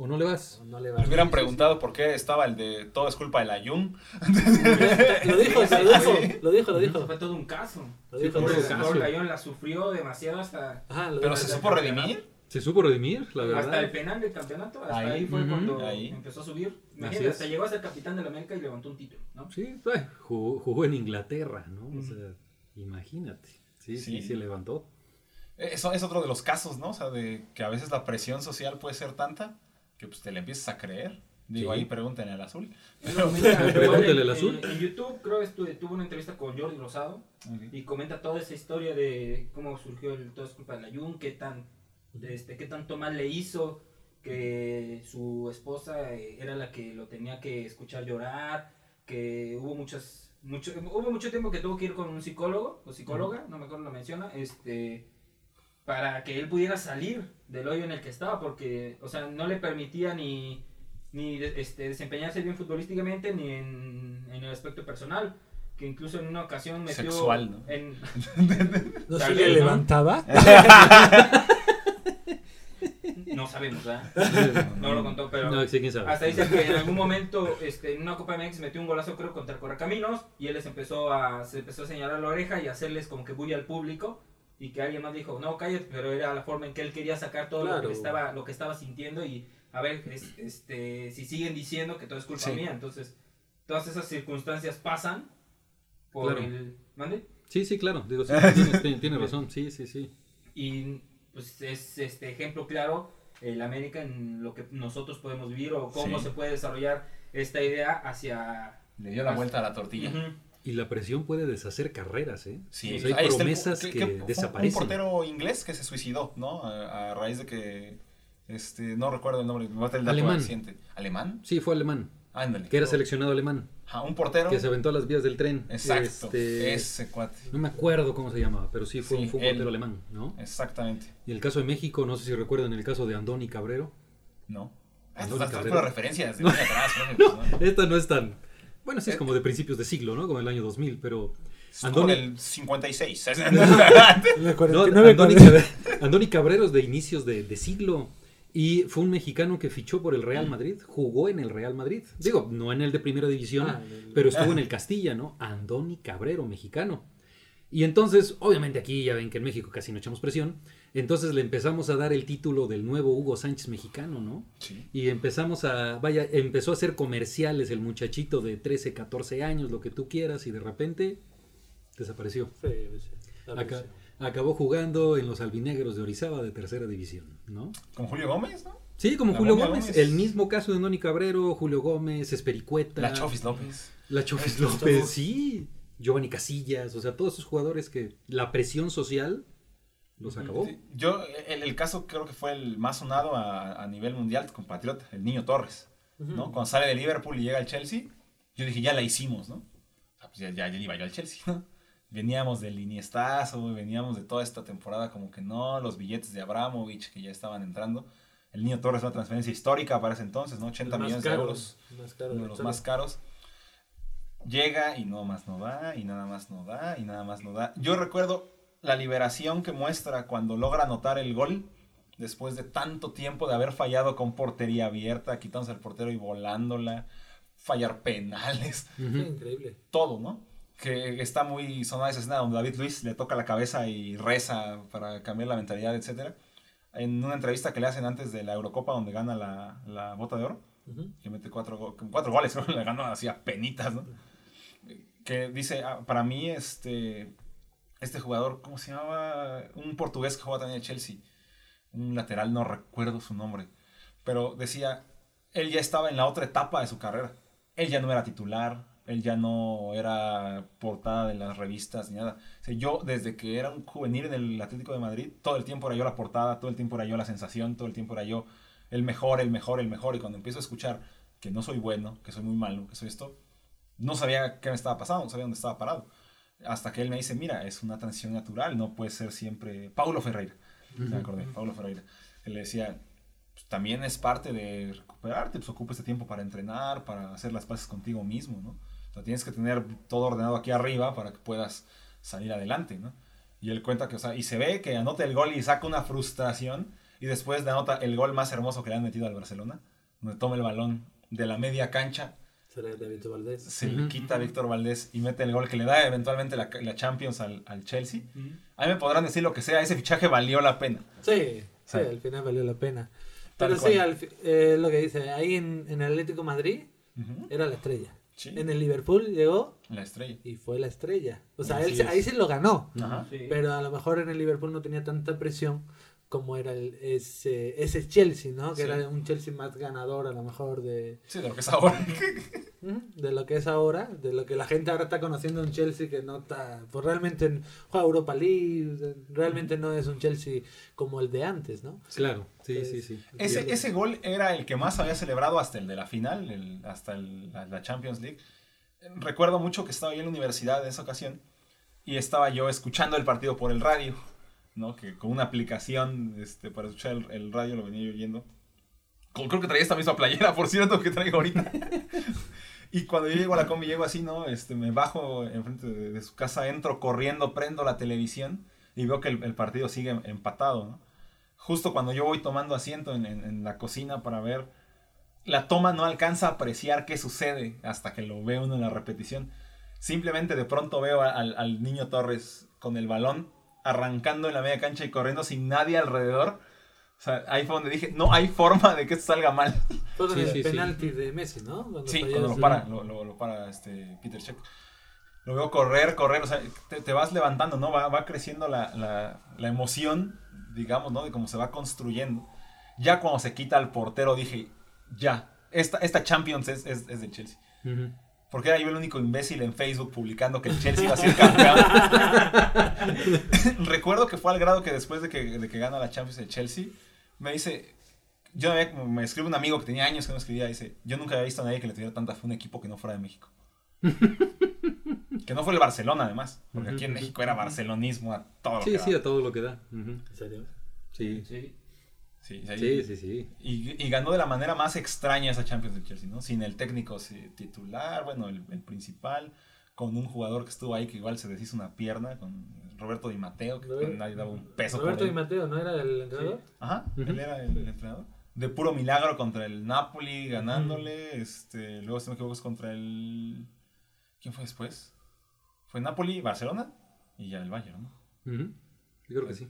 ¿O no le vas? o no le Me hubieran preguntado por qué estaba el de todo es culpa de la Jung. Lo dijo, lo dijo, lo dijo, lo dijo. Fue todo un caso. Lo dijo, fue lo un caso. Por Gallón la sufrió demasiado hasta, Ajá, Pero se supo redimir. Se supo redimir, la verdad. hasta el penal del campeonato. Hasta Ahí. ahí, fue cuando Ahí. empezó a subir. Imagínate, hasta llegó a ser capitán de la América y levantó un título, ¿no? Sí, jugó, jugó en Inglaterra, ¿no? O sea, imagínate. Sí, Sí. sí, sí, levantó. Eso es otro de los casos, ¿no? O sea, de que a veces la presión social puede ser tanta que pues te le empiezas a creer. Digo, Sí. ahí pregúntenle al azul. En- al azul. En, en YouTube creo que tuvo una entrevista con Jordi Rosado y comenta toda esa historia de cómo surgió el todo es culpa de la Jun, qué tan este qué tanto mal le hizo, que su esposa eh, era la que lo tenía que escuchar llorar, que hubo muchas, mucho, hubo mucho tiempo que tuvo que ir con un psicólogo o psicóloga, no me acuerdo lo menciona, este, para que él pudiera salir del hoyo en el que estaba, porque, o sea, no le permitía ni, ni de- este, desempeñarse bien futbolísticamente ni en, en el aspecto personal, que incluso en una ocasión metió Sexual, ¿no? en, ¿No se Tal le levantaba? no sabemos, ¿verdad? No lo contó, pero No, sí, quién sabe. hasta dice que en algún momento este, en una Copa MX metió un golazo creo contra el Correcaminos y él les empezó a, se empezó a señalar la oreja y a hacerles como que bulla al público y que alguien más dijo, no, cállate, pero era la forma en que él quería sacar todo lo, que estaba, lo que estaba sintiendo y a ver, es- este, si siguen diciendo que todo es culpa Sí. mía, entonces todas esas circunstancias pasan por Claro. el... ¿Mande? Sí, sí, claro. Digo, sí, tienes- tienes razón. Sí, sí, sí. Y pues es este ejemplo claro el América en lo que nosotros podemos vivir o cómo Sí. se puede desarrollar esta idea hacia Le dio la vuelta a la tortilla. Ujú. Y la presión puede deshacer carreras, ¿eh? Sí, O sea, ahí hay está el- promesas que- que, que desaparecen. Un portero inglés que se suicidó, ¿no? A, a raíz de que, este, no recuerdo el nombre, el dato Alemán. reciente. ¿Alemán? Sí, fue alemán. Ándale. Que era seleccionado alemán. Ajá, un portero. Que se aventó a las vías del tren. Exacto. Este, Ese cuate. No me acuerdo cómo se llamaba, pero sí fue, Sí, un, fue un él. portero alemán, ¿no? Exactamente. Y el caso de México, no sé si recuerdan el caso de Andoni Cabrero. No. Ah, Estas no, estas Cabrera. puras referencias de No. atrás, ¿no? No, esta no es tan... Bueno, sí es Eh. como de principios de siglo, ¿no? Como el año 2000, pero... Andoni- el 56. La No, 49 Andoni, Andoni Cabrero es de inicios de, de siglo y fue un mexicano que fichó por el Real Madrid, jugó en el Real Madrid. Digo, no en el de primera división, Ah, el- pero estuvo en el Castilla, ¿no? Andoni Cabrero, mexicano. Y entonces, obviamente aquí ya ven que en México casi no echamos presión, entonces le empezamos a dar el título del nuevo Hugo Sánchez mexicano, ¿no? Sí. Y empezamos a, vaya, empezó a hacer comerciales el muchachito de 13, 14 años, lo que tú quieras, y de repente desapareció. Sí, sí, Acá- acabó jugando en los albinegros de Orizaba de tercera división, ¿no? Como Julio Gómez, ¿no? Sí, como La Julio Gómez. Gómez. El mismo caso de Noni Cabrero, Julio Gómez, Espericueta. La Chofis López. La Chofis López, todos. sí. Giovanni Casillas, o sea, todos esos jugadores que la presión social los acabó. Sí, Yo, el, el caso creo que fue el más sonado a, a nivel mundial, compatriota, el niño Torres. ¿no? Cuando sale de Liverpool y llega al Chelsea, yo dije, ya la hicimos, ¿no? O sea, pues ya, ya, ya iba yo al Chelsea, ¿no? Veníamos del Iniestazo, veníamos de toda esta temporada como que no, los billetes de Abramovich que ya estaban entrando. El niño Torres, una transferencia histórica para ese entonces, ¿no? 80 El más millones caro, de euros, caro uno de los más caros. Llega y no más no da, y nada más no da, y nada más no da. Yo recuerdo la liberación que muestra cuando logra anotar el gol, después de tanto tiempo de haber fallado con portería abierta, quitándose el portero y volándola, fallar penales, increíble. todo, ¿no? Que está muy sonada esa escena donde David Luis le toca la cabeza y reza para cambiar la mentalidad, etcétera. En una entrevista que le hacen antes de la Eurocopa donde gana la, la bota de oro, Ujú. que mete cuatro, cuatro goles, que le ganó así a penitas, ¿no? Que dice, ah, para mí, este, este jugador, ¿cómo se llamaba? Un portugués que juega también en Chelsea, un lateral, no recuerdo su nombre, pero decía, él ya estaba en la otra etapa de su carrera, él ya no era titular, él ya no era portada de las revistas ni nada. O sea, yo, desde que era un juvenil en el Atlético de Madrid, todo el tiempo era yo la portada, todo el tiempo era yo la sensación, todo el tiempo era yo el mejor, el mejor, el mejor. Y cuando empiezo a escuchar que no soy bueno, que soy muy malo, que soy esto, no sabía qué me estaba pasando, no sabía dónde estaba parado. Hasta que él me dice, mira, es una transición natural, no puede ser siempre... Paulo Ferreira, me acordé, Paulo Ferreira. Él le decía, pues, también es parte de recuperarte, pues ocupa este tiempo para entrenar, para hacer las paces contigo mismo, ¿no? Sea, tienes que tener todo ordenado aquí arriba para que puedas salir adelante, ¿no? Y él cuenta que, o sea, y se ve que anota el gol y saca una frustración y después de anota el gol más hermoso que le han metido al Barcelona, donde toma el balón de la media cancha, Será David Valdés. se le quita a Víctor Valdés y mete el gol que le da eventualmente la, la Champions al, al Chelsea. A mí me podrán decir lo que sea, ese fichaje valió la pena. Sí, sí, Sí. al final valió la pena. Pero cual. sí, al eh, lo que dice, ahí en, en el Atlético Madrid era la estrella. Sí. En el Liverpool llegó La estrella. y fue la estrella. O sea, Así él se- es. ahí se lo ganó. Ajá. Sí. Pero a lo mejor en el Liverpool no tenía tanta presión cómo era el, ese, ese Chelsea, ¿no? Que Sí. era un Chelsea más ganador a lo mejor de, Sí, de lo que es ahora. De lo que es ahora, de lo que la gente ahora está conociendo un Chelsea que no está, pues realmente juega Europa League, realmente no es un Chelsea como el de antes, ¿no? Claro, sí, sí, sí. Ese, ese gol era el que más había celebrado hasta el de la final, el- hasta el- la, la Champions League. Recuerdo mucho que estaba yo en la universidad en esa ocasión y estaba yo escuchando el partido por el radio, ¿no? Que con una aplicación este, para escuchar el, el radio lo venía yo oyendo. Con- Creo que traía esta misma playera, por cierto, que traigo ahorita. y cuando yo llego a la combi, llego así, ¿no? Este, me bajo enfrente de, de su casa, entro corriendo, prendo la televisión y veo que el, el partido sigue empatado, ¿no? justo cuando yo voy tomando asiento en, en- en la cocina para ver, la toma no alcanza a apreciar qué sucede hasta que lo ve uno en la repetición. Simplemente de pronto veo al niño Torres con el balón arrancando en la media cancha y corriendo sin nadie alrededor. O sea, ahí fue donde dije, no hay forma de que esto salga mal. Con Sí, el sí, sí. penalti de Messi, ¿no? Cuando Sí, cuando lo para, lo, lo- lo para este Peter Check. Lo veo correr, correr, o sea, te, te vas levantando, ¿no? Va, va creciendo la, la- la emoción, digamos, ¿no? De cómo se va construyendo. Ya cuando se quita al portero dije, ya, esta, esta Champions es, es, es del Chelsea. Ujú. Porque era yo el único imbécil en Facebook publicando que el Chelsea iba a ser campeón. Recuerdo que fue al grado que después de que, de que gana la Champions el Chelsea, me dice, yo me escribe un amigo que tenía años que no escribía, dice, yo nunca había visto a nadie que le tuviera tanta fe a un equipo que no fuera de México. que no fue el Barcelona además, porque aquí en. México era barcelonismo a todo lo Sí, que sí, daba. a todo lo que da. Ujú. ¿En serio? Sí, Sí. Sí, ahí- sí, sí, sí. Y, y ganó de la manera más extraña esa Champions del Chelsea, ¿no? Sin el técnico sí, titular, bueno, el, el principal, con un jugador que estuvo ahí que igual se deshizo una pierna, con Roberto Di Mateo, que Robert- nadie daba un peso Roberto Di. Mateo, ¿no era el entrenador? Ajá, él era el, el entrenador. De puro milagro contra el Napoli, ganándole. Este, luego, si no me equivoco, es contra el... ¿Quién fue después? Fue Napoli, Barcelona y ya el Bayern, ¿no? Yo creo que sí.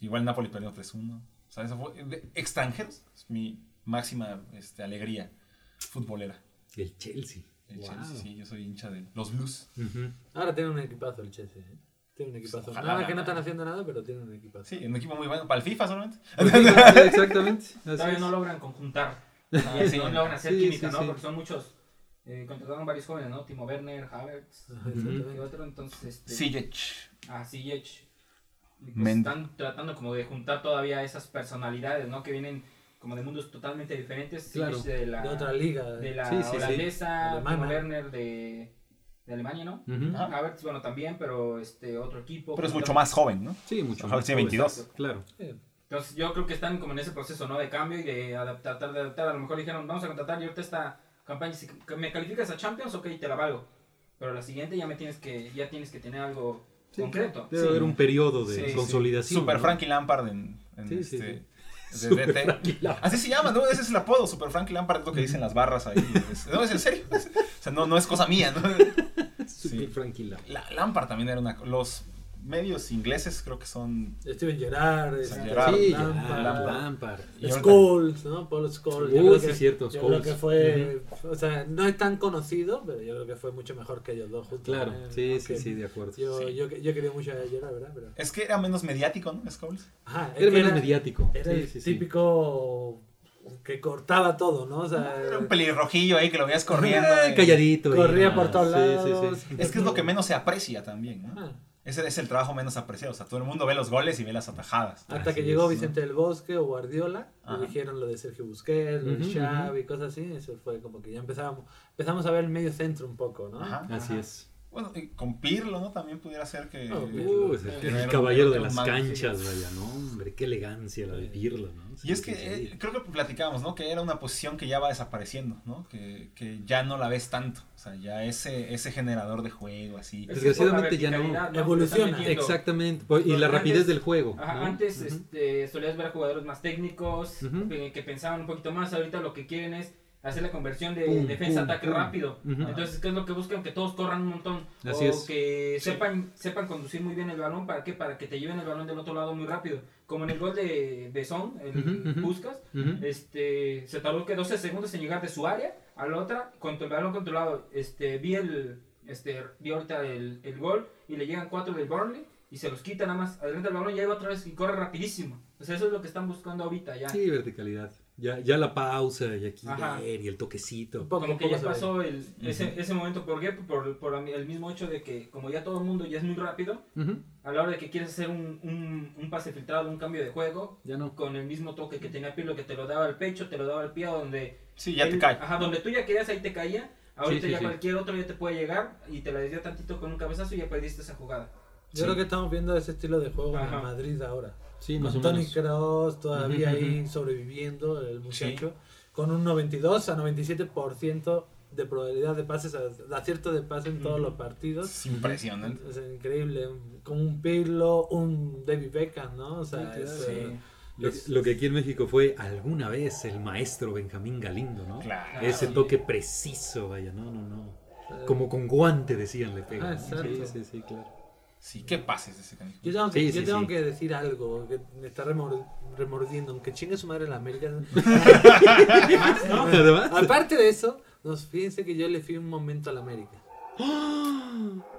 Igual Napoli perdió 3-1. Sea, eso fue... de extranjeros, es mi máxima este, alegría futbolera. El Chelsea. El Wow. Chelsea, sí, yo soy hincha de los Blues. Ahora tiene un equipazo el Chelsea. ¿eh? Tiene un equipazo. Ojalá Nada que no están haciendo nada, pero tiene un equipazo. Sí, un equipo muy bueno. Para el FIFA solamente. Sí, exactamente. Todavía no logran conjuntar. Ah, sí. no logran hacer Sí, química, sí, ¿no? sí. Porque son muchos. Eh, contrataron varios jóvenes, ¿no? Timo Werner, Havertz exactamente. otro. Entonces, este. Ziyech. Ah, Ziyech. Pues están tratando como de juntar todavía esas personalidades, ¿no? Que vienen como de mundos totalmente diferentes. Claro. De la, De otra liga. de la Sí, sí, sí. holandesa. Timo Werner de, de Alemania, ¿no? Ujú. Ajá. Havertz, bueno, también, pero este otro equipo. Pero es mucho También- más joven, ¿no? Sí, mucho más. tiene 22. Exacto. Claro. Sí. Entonces yo creo que están como en ese proceso, ¿no? De cambio y de adaptar, tratar de adaptar. A lo mejor dijeron, vamos a contratar y ahorita esta campaña, si me calificas a Champions, ok, te la valgo. Pero la siguiente ya me tienes que, ya tienes que tener algo Sí, concreto. Debe Sí. haber un periodo de Sí, sí. consolidación. Super ¿no? Frankie Lampard en, en Sí, sí, este. sí. de DT. Así se llama, ¿no? Ese es el apodo, Super Frankie Lampard, es lo que dicen las barras ahí. Es- no, es en serio. O sea, no, no es cosa mía, ¿no? Super Sí. Frankie Lampard. La, Lampard también era una. Los medios ingleses creo que son. Steven Gerrard, Steven este, Gerrard. Sí, Lampard, Lampard. Lampard. Y Scholes, ¿no? Paul Scholes. yo Uh, creo sí, que- cierto, Yo Scholes. creo que fue, o sea, no es tan conocido, pero yo creo que fue mucho mejor que ellos dos juntos. Claro, ¿eh? sí, Aunque sí, sí, de acuerdo. Yo, Sí. yo, yo quería mucho a Gerard, ¿verdad? Pero, Es que era menos mediático, ¿no? Scholes. ajá, es Era que menos mediático. Era Sí, el sí, sí. típico que cortaba todo, ¿no? O sea, Era un pelirrojillo ahí que lo veías corriendo. Ah, eh. calladito. corría y- por todos sí, lados. Sí, sí. Es que es lo que menos se aprecia también, ¿no? Ajá. Ese es el trabajo menos apreciado. O sea, todo el mundo ve los goles y ve las atajadas. Hasta que llegó es, ¿no? Vicente del Bosque o Guardiola Ajá. y dijeron lo de Sergio Busquets, lo de Xavi, cosas así. Eso fue como que ya empezamos, empezamos a ver el medio centro un poco, ¿no? Ajá. Así Ajá. es. Bueno, y con Pirlo, ¿no? También pudiera ser que. Oh, Uh, es el, caballero de las canchas, vaya, ¿no? Hombre, qué elegancia la de Pirlo, ¿no? Y es que eh, creo que platicábamos, ¿no? Que era una posición que ya va desapareciendo, ¿no? Que, que ya no la ves tanto. O sea, ya ese, ese generador de juego, así. Desgraciadamente ya no. ¿no? Evoluciona. Exactamente. pues, Y la rapidez del juego. Ajá, ¿no? antes este, solías ver a jugadores más técnicos que pensaban un poquito más. Ahorita lo que quieren es hacer la conversión de Pum, defensa-ataque pum, pum. rápido. Entonces, ¿qué es lo que buscan? Que todos corran un montón. Así o es. que Sí. sepan, sepan conducir muy bien el balón. ¿Para qué? Para que te lleven el balón del otro lado muy rápido. Como en el gol de, de Son, el ujú. Buscas. Este, se tardó que 12 segundos en llegar de su área a la otra con el balón controlado. Este, vi el, este, vi ahorita el, el gol y le llegan cuatro del Burnley y se los quita nada más. Adelanta el balón y ahí va otra vez y corre rapidísimo. O sea, eso es lo que están buscando ahorita ya. Sí, verticalidad. Ya, ya la pausa y aquí ver y el toquecito. Poco, como que ya pasó el, ese, ese momento. ¿Por qué? Por, por el mismo hecho de que como ya todo el mundo ya es muy rápido, a la hora de que quieres hacer un, un, un pase filtrado, un cambio de juego, Ya no. con el mismo toque que tenía Pirlo, que te lo daba al pecho, te lo daba al pie, donde... Sí, ya te cae. Ajá, donde tú ya querías, ahí te caía. Ahorita sí, ya sí. cualquier otro ya te puede llegar y te la desvía tantito con un cabezazo y ya perdiste esa jugada. Yo creo que estamos viendo ese estilo de juego en Madrid ahora. Sí, más Con Tony. Kroos todavía ahí sobreviviendo, el muchacho, con un 92 a 97% de probabilidad de pases, de acierto de pase en todos los partidos. Es impresionante. Es increíble, como un Pirlo, un David Beckham, ¿no? O sea, Sí, es, eh, Lo, lo que aquí en México fue alguna vez el maestro Benjamín Galindo, ¿no? Claro. Ese toque preciso, vaya, no, no, no. Como con guante decían le pega. Ah. Sí, sí, sí, claro. Sí, ¿qué pases ese canijo? Yo tengo, que, Sí, yo sí, tengo sí. que decir algo que me está remor- remordiendo, aunque chingue su madre la América. Además, Aparte de eso, nos, fíjense que yo le fui un momento a la América.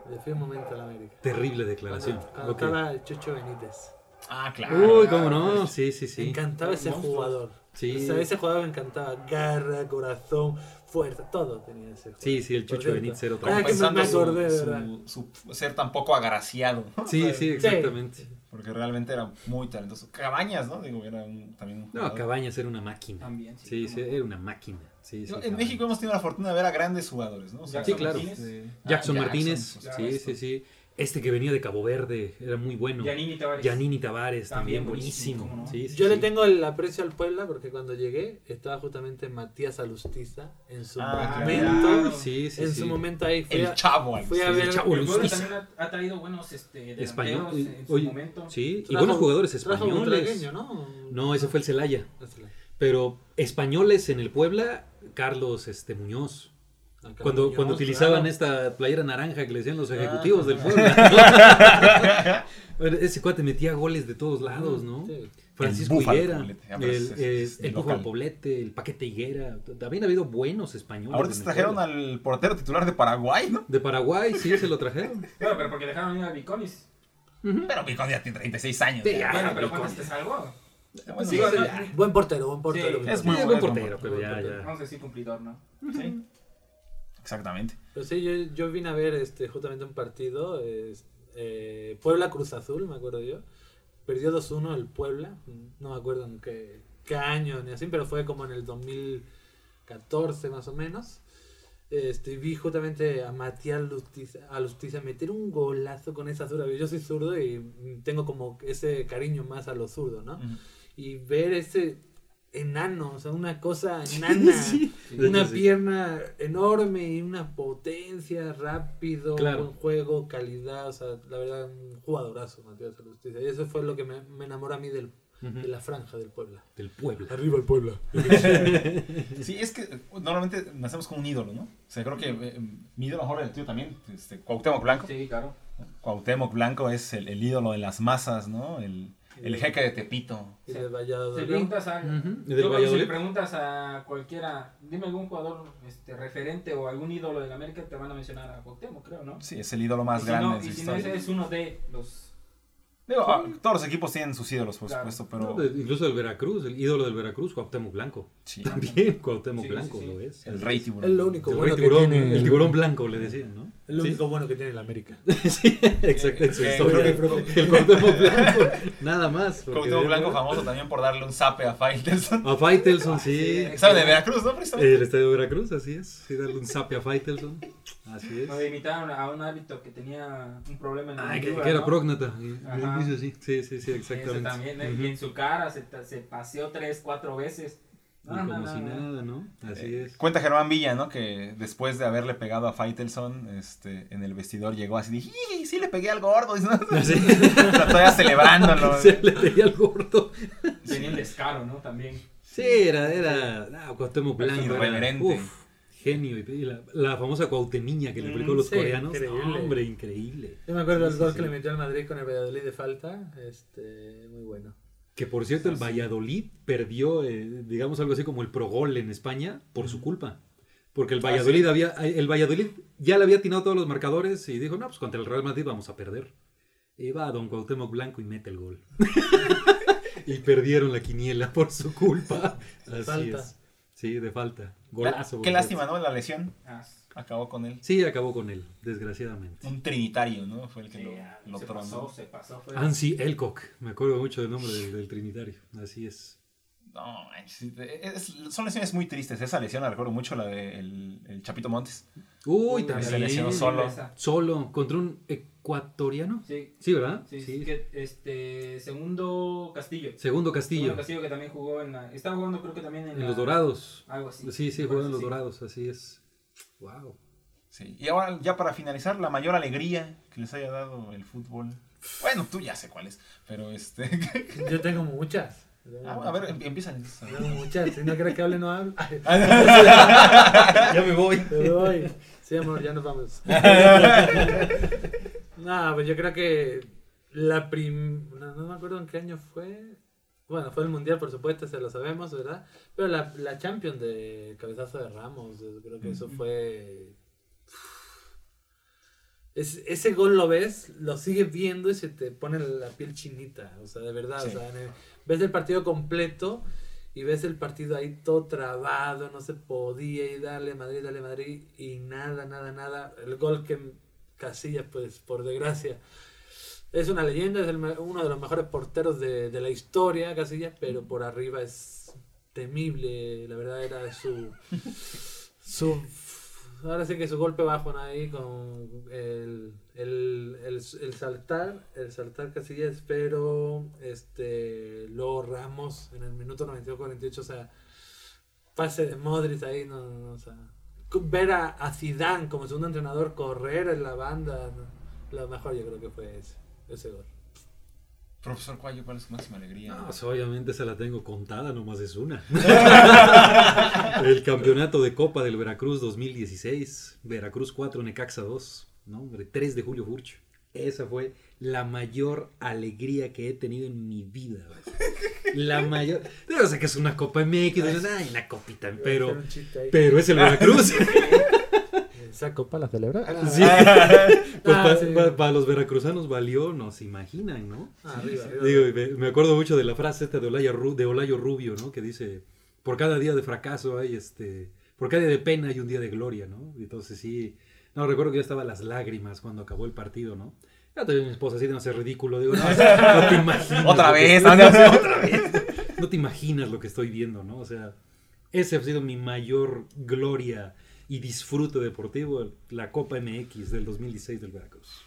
Le fui un momento a la América. terrible declaración. Cuando, cuando Ok. estaba el Chucho Benítez. Ah, claro. Uy, cómo no, sí, sí, Me sí. encantaba ese Monstruos. jugador. Sí. O sea, ese jugador me encantaba. Garra, corazón, fuerza, todo tenía ese jugador. Sí, sí, el Chucho. Benítez era otro. Ah, me- acordé, su, su, su ser tan poco agraciado, ¿no? Sí, sí, exactamente. Porque realmente era muy talentoso. Cabañas, ¿no? Digo, era un, también un No. Cabañas era una máquina. También, sí. Sí, era una máquina. Sí, sí, No, en Cabañas. México hemos tenido la fortuna de ver a grandes jugadores, ¿no? O sea, Sí, claro. Martínez. Jackson Ah, Martínez. sí, sí, sí. Este que venía de Cabo Verde era muy bueno. Giannini Tavares. Yanini Tavares también, También buenísimo, buenísimo. ¿cómo no? Sí, sí, Yo le tengo el aprecio al Puebla porque cuando llegué estaba justamente Matías Alustiza en su Ah, momento. claro. Sí, sí, en sí. su momento ahí fui El a, chavo. fui a ver el chavo. El Puebla también ha, ha traído buenos este, Español. delanteros en su Oye, momento. Sí, y buenos jugadores españoles. ¿no? No, ese fue el Celaya. Pero españoles en el Puebla, Carlos este, Muñoz. Acá Cuando, cuando utilizaban claro. esta playera naranja que le decían los Ah, ejecutivos del. Puebla. Bueno, Ese cuate metía goles de todos lados, ¿no? Sí. Francisco El Higuera, Poblete, el, es- es- eh, el. Búfalo Poblete, el Paquete Higuera. También ha habido buenos españoles. Ahorita en se trajeron al portero titular de Paraguay, ¿no? De Paraguay, sí, se lo trajeron. Claro, pero porque dejaron ir a Viconis. Pero Picón ya tiene 36 años. Sí, ya. ya. bueno, pero Viconis. ¿cuántas te salvó? Bueno, Sí, bueno, ya. Buen portero, buen portero. Sí, es muy buen portero, pero ya, ya. Vamos a decir cumplidor, ¿no? Sí. Exactamente. Pero sí, yo, yo vine a ver este justamente un partido, es, eh, Puebla Cruz Azul, me acuerdo yo. Perdió 2-1 el Puebla, no me acuerdo en qué, qué año ni así, pero fue como en el 2014 más o menos. Este, vi justamente a Matías Lustiza, a Lustiza meter un golazo con esa zurda. Yo soy zurdo y tengo como ese cariño más a los zurdos, ¿no? Ujú. Y ver ese enano, o sea, una cosa enana, Sí. una Sí. pierna enorme y una potencia, rápido, Claro. buen juego, calidad, o sea, la verdad, un jugadorazo, Matías Alustiza. Y eso fue lo que me, me enamoró a mí del, de la franja del Puebla. Del Puebla. Arriba el Puebla. Sí, es que eh, normalmente nacemos con un ídolo, ¿no? O sea, creo que eh, mi ídolo mejor el tío también, este, Cuauhtémoc Blanco. Sí, claro. Cuauhtémoc Blanco es el, el ídolo de las masas, ¿no? El, el jeque de Tepito. Y Si preguntas a, y del yo si le preguntas a cualquiera, dime algún jugador este, referente o algún ídolo del América, te van a mencionar a Cuauhtémoc, creo, ¿no? Sí, es el ídolo más y si grande no, de su y si no, historia. ese es uno de los... Digo, ah, todos los equipos tienen sus ídolos, por Claro. supuesto, No, pero de- incluso el Veracruz, el ídolo del Veracruz, Cuauhtémoc Blanco. sí, También Cuauhtémoc Sí, Blanco sí, sí. lo es. el rey tiburón. Es lo único El, bueno que tiburón, tiene. el tiburón blanco le decían, ¿no? Es lo Sí. único bueno que tiene el América. sí, exacto, en su Eh, historia. eh, El Cuauhtémoc Blanco, nada más. Cuauhtémoc Blanco famoso también por darle un zape a Faitelson. A Faitelson, sí. ¿Sabe de Veracruz, no? El estadio de Veracruz, así es. Sí, darle un zape a Faitelson. Así es. Donde imitaron a un árbitro que tenía un problema en la Ay, que, que era ¿no? prógnata. sí, sí, sí, Ese exactamente. también, ¿eh? Ujú. Y en su cara se, se paseó tres, cuatro veces. Y no, como no, si no. nada, ¿no? Así Eh, es. Cuenta Germán Villa, ¿no? Que después de haberle pegado a Faitelson, este, en el vestidor llegó así, dije, "Ih, sí le pegué al gordo. ¿no? O sea, todavía celebrándolo. Se le veía al gordo. Tenía un descaro, ¿no? También. Sí, era, era, ah, Cuauhtémoc Blanco. Irreverente. uf, genio. Y la, la famosa Cuauhtemiña que le aplicó a los sí, coreanos. increíble. Hombre, increíble. Yo me acuerdo Sí, sí, gol sí. que le metió al Madrid con el Valladolid de falta. Este, muy bueno. Que por cierto, el Ah. Valladolid perdió, eh, digamos algo así como el progol en España por su culpa. Porque el Ah, Valladolid había, el Valladolid ya le había atinado todos los marcadores y dijo, no, pues contra el Real Madrid vamos a perder. Y va Don Cuauhtémoc Blanco y mete el gol. Y perdieron la quiniela por su culpa. Así falta. es. Sí, de falta. La- Golazo. qué golazo. lástima, ¿no? La lesión Ah, acabó con él. Sí, acabó con él, desgraciadamente. Un trinitario, ¿no? Fue el que sí, lo, ah, lo se tronó. pasó, se pasó. Fue... Ansi Elcock, me acuerdo mucho del nombre del, del Trinitario. Así es. No, es- son lesiones muy tristes. Esa lesión la recuerdo mucho, la del el Chapito Montes. Uy, también. se lesionó solo. Solo, contra un ecuatoriano. Sí, Sí, ¿verdad? sí, sí, que, este, segundo Castillo. Segundo Castillo. Segundo Castillo que también jugó en la... Estaba jugando creo que también en, En la- los Dorados. Algo así. Sí, sí, parece, en los sí. Dorados, así es. Wow. Sí. Y ahora, ya para finalizar, la mayor alegría que les haya dado el fútbol. Bueno, tú ya sé cuál es, pero este. Yo tengo muchas. Ah, a ver, em- empiezan. Tengo muchas. Si no quieres que hable, no hablo. Ay, ya me voy. me voy. Sí, amor, ya nos vamos. no, pues yo creo que la prim... No, no me acuerdo en qué año fue. Bueno, fue el Mundial, por supuesto, se lo sabemos, ¿verdad? Pero la, la Champions de cabezazo de Ramos, creo que eso fue... Es- ese gol lo ves, lo sigues viendo y se te pone la piel chinita, o sea, de verdad, Sí. o sea, el- ves el partido completo y ves el partido ahí todo trabado, no se podía y dale Madrid, dale Madrid y nada, nada, nada. El gol que Casillas, pues por desgracia, es una leyenda, es el uno de los mejores porteros de, de la historia, Casillas, pero por arriba es temible, la verdad era su... su ahora sí que su golpe bajo ahí con el, el, el, el saltar, el saltar Casillas, pero este luego Ramos en el minuto 92-48, o sea, pase de Modric ahí, no, no, no, o sea, ver a, a Zidane como segundo entrenador correr en la banda, no, lo mejor yo creo que fue ese, ese gol. Profesor Cuayo, ¿cuál es su máxima alegría? No, pues, obviamente se la tengo contada, nomás es una. el campeonato de Copa del Veracruz 2016. Veracruz 4, Necaxa 2. ¿no? Hombre, 3 de Julio Furch. Esa fue la mayor alegría que he tenido en mi vida. La mayor. Yo sé que es una Copa MX, dices, ay, una copita, pero, pero es el Veracruz. ¿Esa copa la celebra? Sí. Pues Ah, para sí. los veracruzanos valió, no se imaginan, ¿no? Ah, arriba, arriba. Digo, y me, acuerdo mucho de la frase esta de Olayo, Ru- de Olayo Rubio, ¿no? Que dice, por cada día de fracaso hay este, por cada día de pena hay un día de gloria, ¿no? Entonces sí, no, recuerdo que yo estaba a las lágrimas cuando acabó el partido, ¿no? Ya también mi esposa así de no ser ridículo, digo, no, no te imaginas. Otra que vez, ¿no? otra vez. No te imaginas lo que estoy viendo, ¿no? O sea, ese ha sido mi mayor gloria y disfrute deportivo, la Copa MX del 2016 del Veracruz.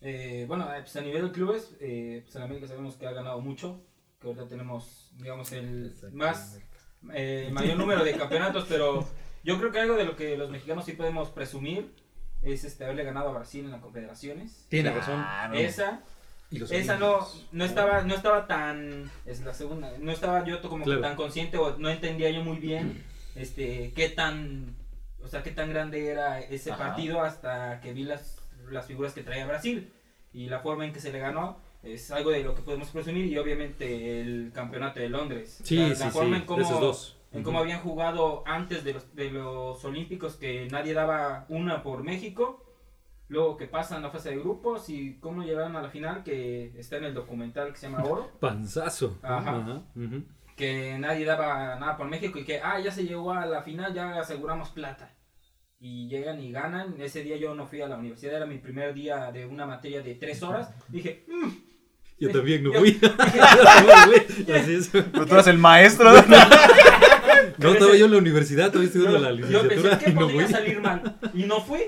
Eh, bueno, eh, pues a nivel de clubes, eh, pues en América sabemos que ha ganado mucho, que ahorita tenemos, digamos, el más eh, mayor número de campeonatos, pero yo creo que algo de lo que los mexicanos sí podemos presumir es este haberle ganado a Brasil en las confederaciones. Tiene Claro. Esa, Y los esa no, no estaba, no estaba tan, es la segunda, no estaba yo como que Claro. tan consciente o no entendía yo muy bien, este, qué tan, o sea, qué tan grande era ese Ajá. partido hasta que vi las, las figuras que traía Brasil y la forma en que se le ganó es algo de lo que podemos presumir y obviamente el campeonato de Londres. Sí, la, sí, la forma sí, en cómo, dos. en cómo habían jugado antes de los, de los Olímpicos que nadie daba una por México. Luego que pasan la fase de grupos y cómo llegaron a la final, que está en el documental que se llama Oro, Panzazo. Ajá. ujú. Que nadie daba nada por México y que, ah, ya se llegó a la final, ya aseguramos plata. Y llegan y ganan. Ese día yo no fui a la universidad, era mi primer día de una materia de tres horas. Dije, "Mm". Yo también no yo- fui. Así es. Pero tú eres el maestro. No estaba yo en la universidad, todavía estoy yo, en la yo licenciatura pensé, ¿qué y no podría fui. salir mal? Y no fui.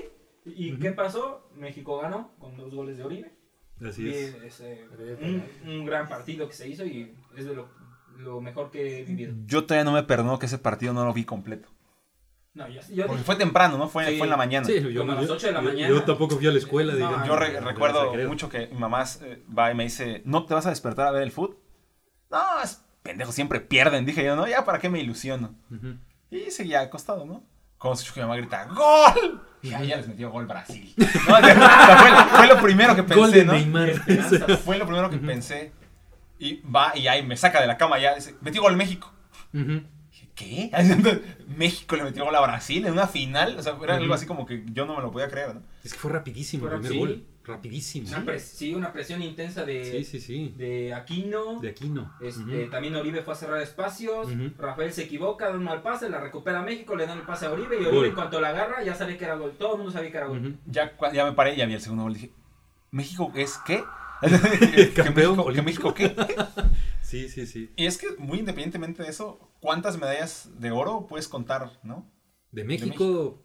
¿Y qué pasó? México ganó con dos goles de Oribe. Así Y es. es, eh, un, un gran partido que se hizo y es de lo, lo mejor que he vivido. Yo todavía no me perdono que ese partido no lo vi completo. No, yo, yo Porque fue temprano, ¿no? Fue, Sí. fue en la mañana. Sí, yo, Como a las yo- ocho de la mañana. yo tampoco fui a la escuela, No, digamos. Yo re- No, recuerdo mucho que mi mamá eh, va y me dice, ¿no te vas a despertar a ver el fútbol? No, es pendejo, siempre pierden. Dije yo, no, ya para qué me ilusiono. Y seguía acostado, ¿no? Cuando escucho que mi mamá grita, ¡Gol! Y ahí ya les metió gol Brasil. No, o sea, fue, lo- fue lo primero que pensé, Gol de ¿no? Neymar. Fue lo primero que pensé. Y va y ahí me saca de la cama ya. Dice, metió gol México. Ujú. Dije, ¿qué? México le metió gol a Brasil en una final. O sea, era algo Ujú. así como que yo no me lo podía creer, ¿no? Es que fue rapidísimo Fue el primer rapidísimo. gol. Rapidísimo. Una pres- sí, una presión intensa de, Sí, sí, sí. de Aquino. De aquí no. Este, Ujú. También Oribe fue a cerrar espacios. Rafael se equivoca, da un mal pase, la recupera México, le dan el pase a Oribe. Y Gol. Oribe, en cuanto la agarra, ya sabe que era gol. Todo el mundo sabía que era gol. Ya, ya me paré y ya vi el segundo gol. Dije, ¿México es qué? ¿Que Campeón México, ¿Que olímpico. México qué? Sí, sí, sí. Y es que, muy independientemente de eso, ¿cuántas medallas de oro puedes contar, no? De México. México.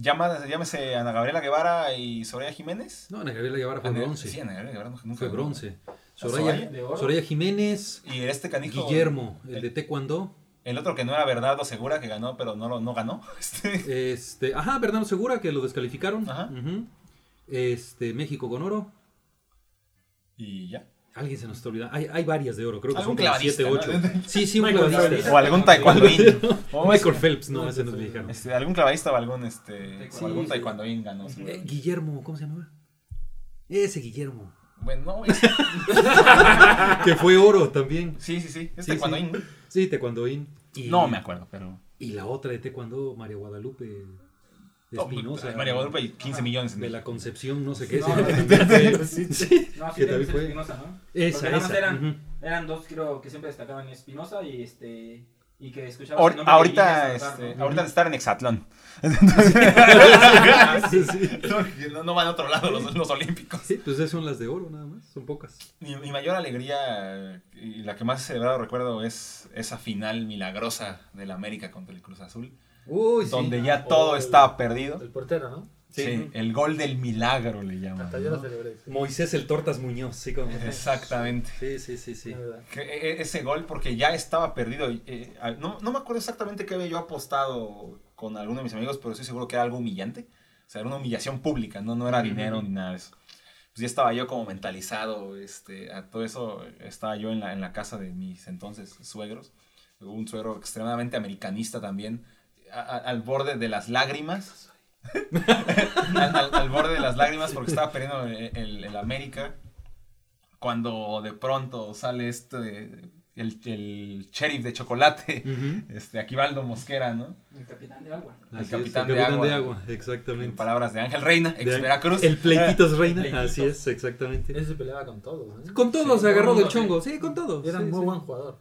Llama- llámese Ana Gabriela Guevara y Soraya Jiménez. No, Ana Gabriela Guevara fue Ana- bronce. Sí, Ana Gabriela Guevara nunca- Fue bronce. Soraya, Soraya, de oro. Soraya Jiménez. Y este canijo. Guillermo, el de Taekwondo. El otro que no era Bernardo Segura, que ganó, pero no, lo- no ganó. Este, Este, ajá, Bernardo Segura, que lo descalificaron. Ajá. Este, México con oro. Y ya. Alguien se nos está olvidando. Hay, hay varias de oro, creo que Algún son como clavadista, 7, 8. ¿no? Sí, sí, un Michael clavadista. Phelps. O algún taekwondoín. O Michael Phelps, no, No, ese nos fue- dijeron. Este, algún clavadista o algún, este, Sí, o algún sí. taekwondoín ganó. Eh, Guillermo, ¿cómo se llamaba? Ese Guillermo. Bueno, no, es- Que fue oro también. sí, sí, sí. Es Sí, taekwondoín. Sí, Taekwondoín. Y, No me acuerdo, pero. Y la otra de Taekwondo, María Guadalupe Espinosa. María Guadalupe y 15 millones en De la. Concepción, no sé qué. No, sí, no, fue- sí, sí. No, sí, también fue- Espinosa, ¿no? Esa, esa. eran, ujú. eran dos, creo, que siempre destacaban Espinosa y este. Y que escuchaba. Ahor- ahorita, este, ahorita estar en Exatlón. Sí, sí. no, no van a otro lado los, los olímpicos. Sí, pues esas son las de oro nada más, son pocas. Mi, mi mayor alegría y la que más he celebrado recuerdo es esa final milagrosa del América contra el Cruz Azul, Uy, donde ya todo Oh, el- estaba perdido. El portero, ¿no? Sí. Sí. el gol del milagro le llaman. Hasta yo lo ¿no? celebré. sí. Moisés el Tortas Muñoz, sí, como. Exactamente. Sí, sí, sí, sí. Que, e- ese gol porque ya estaba perdido. eh, no, no me acuerdo exactamente qué había yo apostado con alguno de mis amigos, pero estoy seguro que era algo humillante. O sea, era una humillación pública, no, no era dinero ni nada de eso. Pues ya estaba yo como mentalizado este, a todo eso. Estaba yo en la, en la casa de mis entonces suegros. Un suegro extremadamente americanista también, a- a- al borde de las lágrimas. al, al- al borde de las lágrimas porque estaba perdiendo el, el- el América. Cuando de pronto sale este, el, el sheriff de chocolate, Ujú. este, Aquivaldo Mosquera, ¿no? El capitán de agua. El Así es, capitán el de capitán agua. de agua, En exactamente. palabras de Ángel Reina, ex De- Veracruz. El pleititos reina, así es, exactamente. Él se peleaba con todos. ¿eh? Con todo Sí, se agarró del chongo, sí, con todo. Y era sí, muy sí. buen jugador.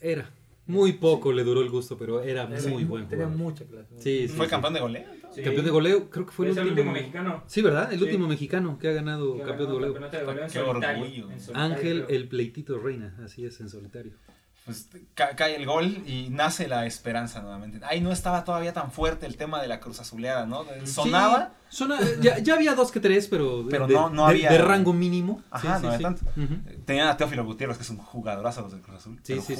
Era. Muy poco le duró el gusto, pero era Era muy buen Tenía jugador. mucha clase. Sí, sí, Fue sí. campeón de goleo. Sí. Campeón de goleo, creo que fue el el último. último mexicano. Sí, ¿verdad? El Sí. último mexicano que ha ganado que campeón de goleo. campeonato de goleo en Qué solitario, orgullo. en solitario, Ángel, creo. el pleitito reina, así es, en solitario. Pues ca- cae el gol y nace la esperanza nuevamente. Ahí no estaba todavía tan fuerte el tema de la cruz azuleada, ¿no? Sonaba. Sí, sona- ya, ya había dos que tres, pero, de- Pero de, no- no de- había- de rango mínimo. Ajá, Sí, no sí, tanto. Ujú. Tenían a Teófilo Gutiérrez, que es un jugadorazo los del Cruz Azul. Sí, pero sí.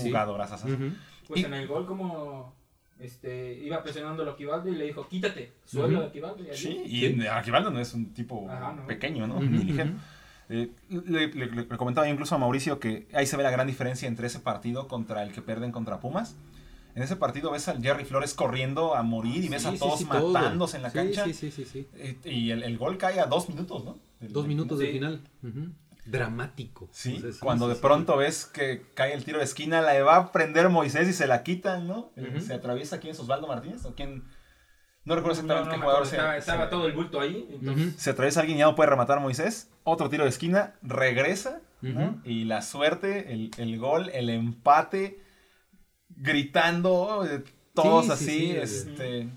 Ujú. Pues Y- en el gol como este, iba presionando a Loquivaldo y le dijo, quítate, suelo Ujú. a Loquivaldo. Y allí. Sí, y Sí. Aquivaldo no es un tipo Ajá, no. pequeño, ¿no? Ujú, Le, le- le- comentaba incluso a Mauricio que ahí se ve la gran diferencia entre ese partido contra el que pierden contra Pumas. En ese partido ves al Jerry Flores corriendo a morir y ves Sí, a todos sí, matándose en la cancha. Sí, sí, sí, sí. Eh, Y el, el gol cae a dos minutos, ¿no? Dos minutos del Sí. final. Dramático. Sí, cuando de pronto ves que cae el tiro de esquina, la va a prender Moisés y se la quitan, ¿no? Se atraviesa quién es Osvaldo Martínez o quién. No recuerdo exactamente no qué jugador se, estaba, se- todo el bulto ahí. Entonces, se atraviesa alguien y ya no puede rematar Moisés. Otro tiro de esquina, regresa. Y la suerte, el, el gol, el empate, gritando, eh, todos Sí, sí, así, sí, este.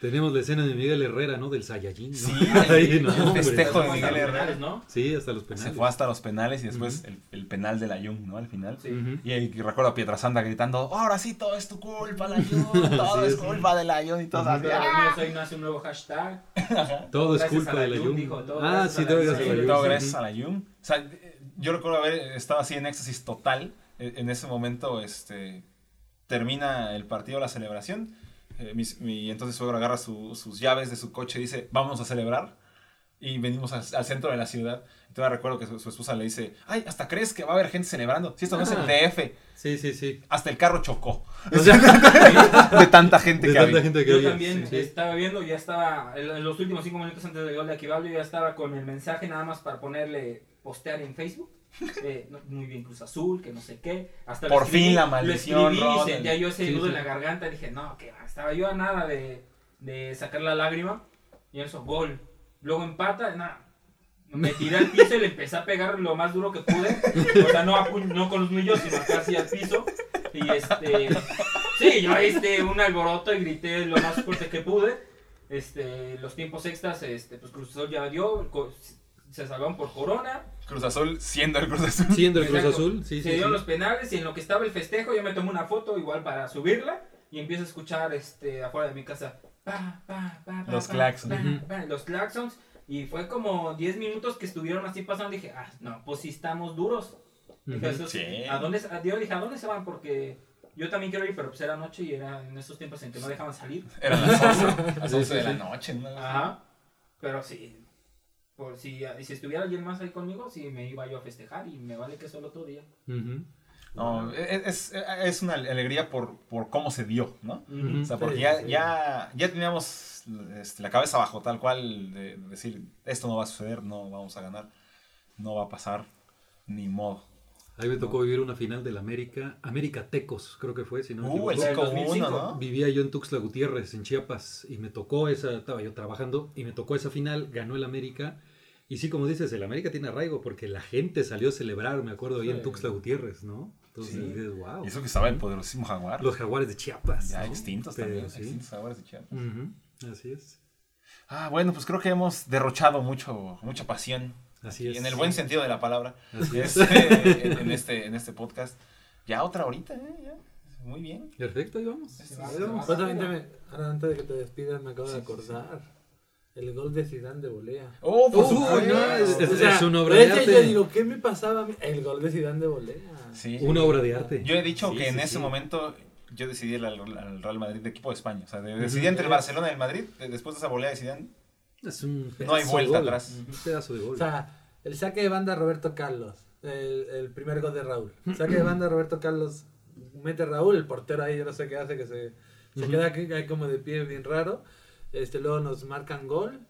Tenemos la escena de Miguel Herrera, ¿no? Del Saiyajin. ¿no? Sí, Ahí, el- no, el hombre. festejo de hasta Miguel los Herrera. penales, ¿no? Sí, hasta los penales. Se fue hasta los penales y después el, el penal de la Jung, ¿no? Al final. Sí. Y ahí recuerdo a Pietrasanta gritando, ahora sí todo es tu culpa, la Jun, todo Sí, es sí. culpa de la Jun y todo así. ¡ah! hoy nace un nuevo hashtag. Todo es culpa de la Jun, Jun. dijo, todo Ah, sí, todo gracias a la Sí, Jun. todo gracias a la Jun. O sea, yo recuerdo haber estado así en éxtasis total. Eh, En ese momento, este, termina el partido, la celebración. Eh, mi entonces suegro agarra su- sus llaves de su coche y dice, vamos a celebrar. Y venimos al, al centro de la ciudad. Entonces recuerdo que su, su esposa le dice, ay, hasta crees que va a haber gente celebrando. Si esto no es el Ah. DF, Sí, sí, sí. hasta el carro chocó. O sea, de tanta gente de que tanta había. gente que Yo había. también Sí. estaba viendo, ya estaba, en en los últimos cinco minutos antes del gol de Aquivaldo, ya estaba con el mensaje nada más para ponerle, postear en Facebook. Eh, no, muy bien Cruz Azul, que no sé qué. Hasta Por escribí- fin la maldición, Lo escribí y sentía yo ese Sí, nudo sí. en la garganta. Dije, no, que estaba yo a nada de, de sacar la lágrima. Y eso, gol. Luego empata, nada. Me tiré al piso y le empecé a pegar lo más duro que pude. O sea, no, a no con los nudillos, sino casi al piso. Y este. Sí, yo este, un alboroto y grité lo más fuerte que pude. Este, los tiempos extras, este, pues Cruz Azul ya dio, se salvaron por Corona. Cruz Azul siendo el Cruz Azul. Siendo el Cruz. Azul, sí, se sí. dieron sí. los penales y en lo que estaba el festejo yo me tomé una foto igual para subirla y empiezo a escuchar este afuera de mi casa pa, pa, pa, pa, Los claxons. los claxons y fue como 10 minutos que estuvieron así pasando dije ah no pues sí estamos duros Dije, Ujú. "Esos- Sí. ¿a dónde, a- yo dije a dónde se van porque yo también quiero ir pero pues era noche y era en esos tiempos en que no dejaban salir Eran las 11, las Sí, 11 sí, de la noche. ¿no? ajá pero sí por si, y si estuviera alguien más ahí conmigo, sí me iba yo a festejar y me vale que solo otro día. Ujú. No, es, es, es una alegría por, por cómo se dio, ¿no? Ujú. O sea, porque Sí, ya, sí. ya, ya teníamos este, la cabeza abajo, tal cual, de decir, esto no va a suceder, no vamos a ganar, no va a pasar, ni modo. Ahí me tocó vivir una final del América, América Tecos, creo que fue, si no me Uh, el equivoco. del 5-1, 2005. ¿no? Vivía yo en Tuxtla Gutiérrez, en Chiapas, y me tocó esa, estaba yo trabajando, y me tocó esa final, ganó el América. Y sí, como dices, el América tiene arraigo porque la gente salió a celebrar, me acuerdo, ahí en Sí. Tuxtla Gutiérrez, ¿no? Entonces Sí. dices, wow. Y eso que estaba el poderosísimo jaguar. Los jaguares de Chiapas. ya ¿no? extintos Pero también, sí. extintos jaguares de Chiapas. Así es. Ah, bueno, pues creo que hemos derrochado mucho, mucha pasión. Así Y es. en el buen sentido de la palabra. Así es. Este, en, en este, en este podcast. Ya otra horita, ¿eh? Ya. Muy bien. Perfecto, ahí vamos. Ahí me, ahora antes de que te despidas me acabo Sí, de sí, sí. acordar. El gol de Zidane de volea. Oh, por Uy, supuesto. no, es- es- O sea, es una obra de arte. Yo digo, ¿qué me pasaba a mí? El gol de Zidane de volea. Sí. Una obra de arte. Yo he dicho Sí, que en sí, ese momento yo decidí el, al al Real Madrid de equipo de España. O sea, decidí entre el Barcelona y el Madrid. de- Después de esa volea de Zidane. Es un No hay vuelta de gol. atrás. Un pedazo de gol. O sea, el saque de banda Roberto Carlos. El, el primer gol de Raúl. Saque de banda Roberto Carlos. Mete Raúl, el portero ahí, yo no sé qué hace, que se, queda aquí, ahí como de pie bien raro. Este, luego nos marcan gol.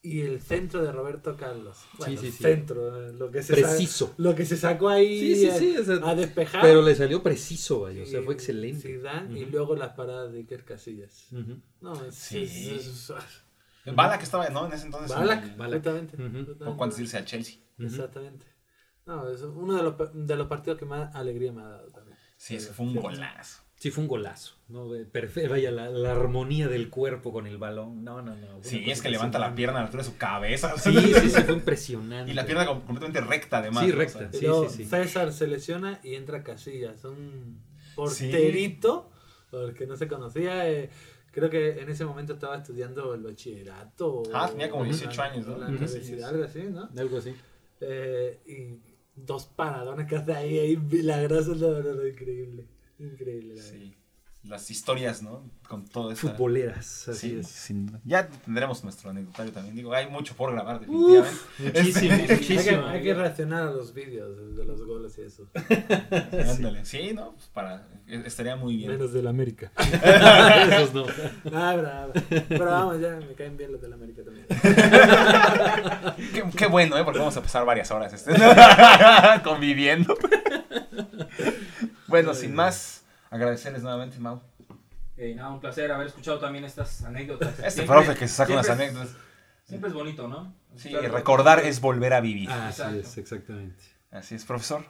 Y el centro de Roberto Carlos. Bueno, sí, sí. centro, eh, lo que se sa- Preciso. lo que se sacó ahí Sí, sí, a- sí, o sea, a, despejar. Pero le salió preciso, vaya. O sea, fue excelente. Zidane, Y luego las paradas de Iker Casillas. No, es, Sí. es- es- es- Bala que estaba, ¿no? En ese entonces. Balak, en el- Balak. exactamente. De irse al Chelsea. Exactamente. No, es uno de los, de los partidos que más alegría me ha dado también. Sí, ese fue un golazo. Sí, fue un golazo. ¿no? Perfecto. Vaya, la, la armonía del cuerpo con el balón. No, no, no. Sí, es que levanta la pierna a la altura de su cabeza. Sí, sí, sí, fue impresionante. Y la pierna com- completamente recta, además. Sí, recta. O sea, Y Sí, luego sí, sí. César se lesiona y entra Casillas. Un porterito, porque no se conocía. eh, creo que en ese momento estaba estudiando el bachillerato. o- Ah, tenía como o 18 la- años, ¿no? La universidad, algo así, ¿no? Algo así. Eh, y dos paradones que hace ahí, ahí milagrosos, no, no, no, increíble. Increíble. la verdad. sí. Las historias, ¿no? Con todo eso. Futboleras, así Sí, es. sin. Ya tendremos nuestro anecdotario también. Digo, hay mucho por grabar, definitivamente. Muchísimo, Hay que, muchísimo. hay que reaccionar a los vídeos de los goles y eso. Ándale. Sí, ¿no? Pues para. Estaría muy bien. Menos del América. Esos no. Ah, bravo. Pero vamos, ya me caen bien los del América también. Qué, qué bueno, ¿eh? Porque vamos a pasar varias horas este, conviviendo. Bueno, sin más, agradecerles nuevamente, Mau. Eh, nada, un placer haber escuchado también estas anécdotas. Este Siempre- profe que se saca unas anécdotas. Siempre es bonito, ¿no? Sí, recordar es volver a vivir. Así Exacto. es, exactamente. Así es, profesor.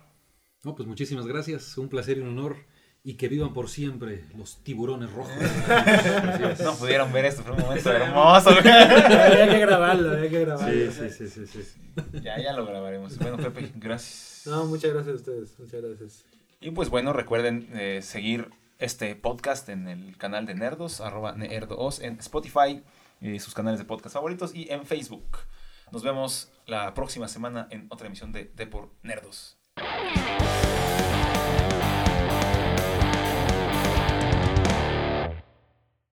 No, pues muchísimas gracias. Un placer y un honor. Y que vivan por siempre los tiburones rojos. Así. No pudieron ver esto, fue un momento hermoso. había que grabarlo, había que grabarlo. Sí, sí, sí, sí, sí. ya, ya lo grabaremos. Bueno, Pepe, gracias. No, muchas gracias a ustedes. Muchas gracias. Y pues bueno, recuerden eh, seguir este podcast en el canal de Nerdos, arroba Nerdos, en Spotify, eh, sus canales de podcast favoritos y en Facebook. Nos vemos la próxima semana en otra emisión de Depor Nerdos.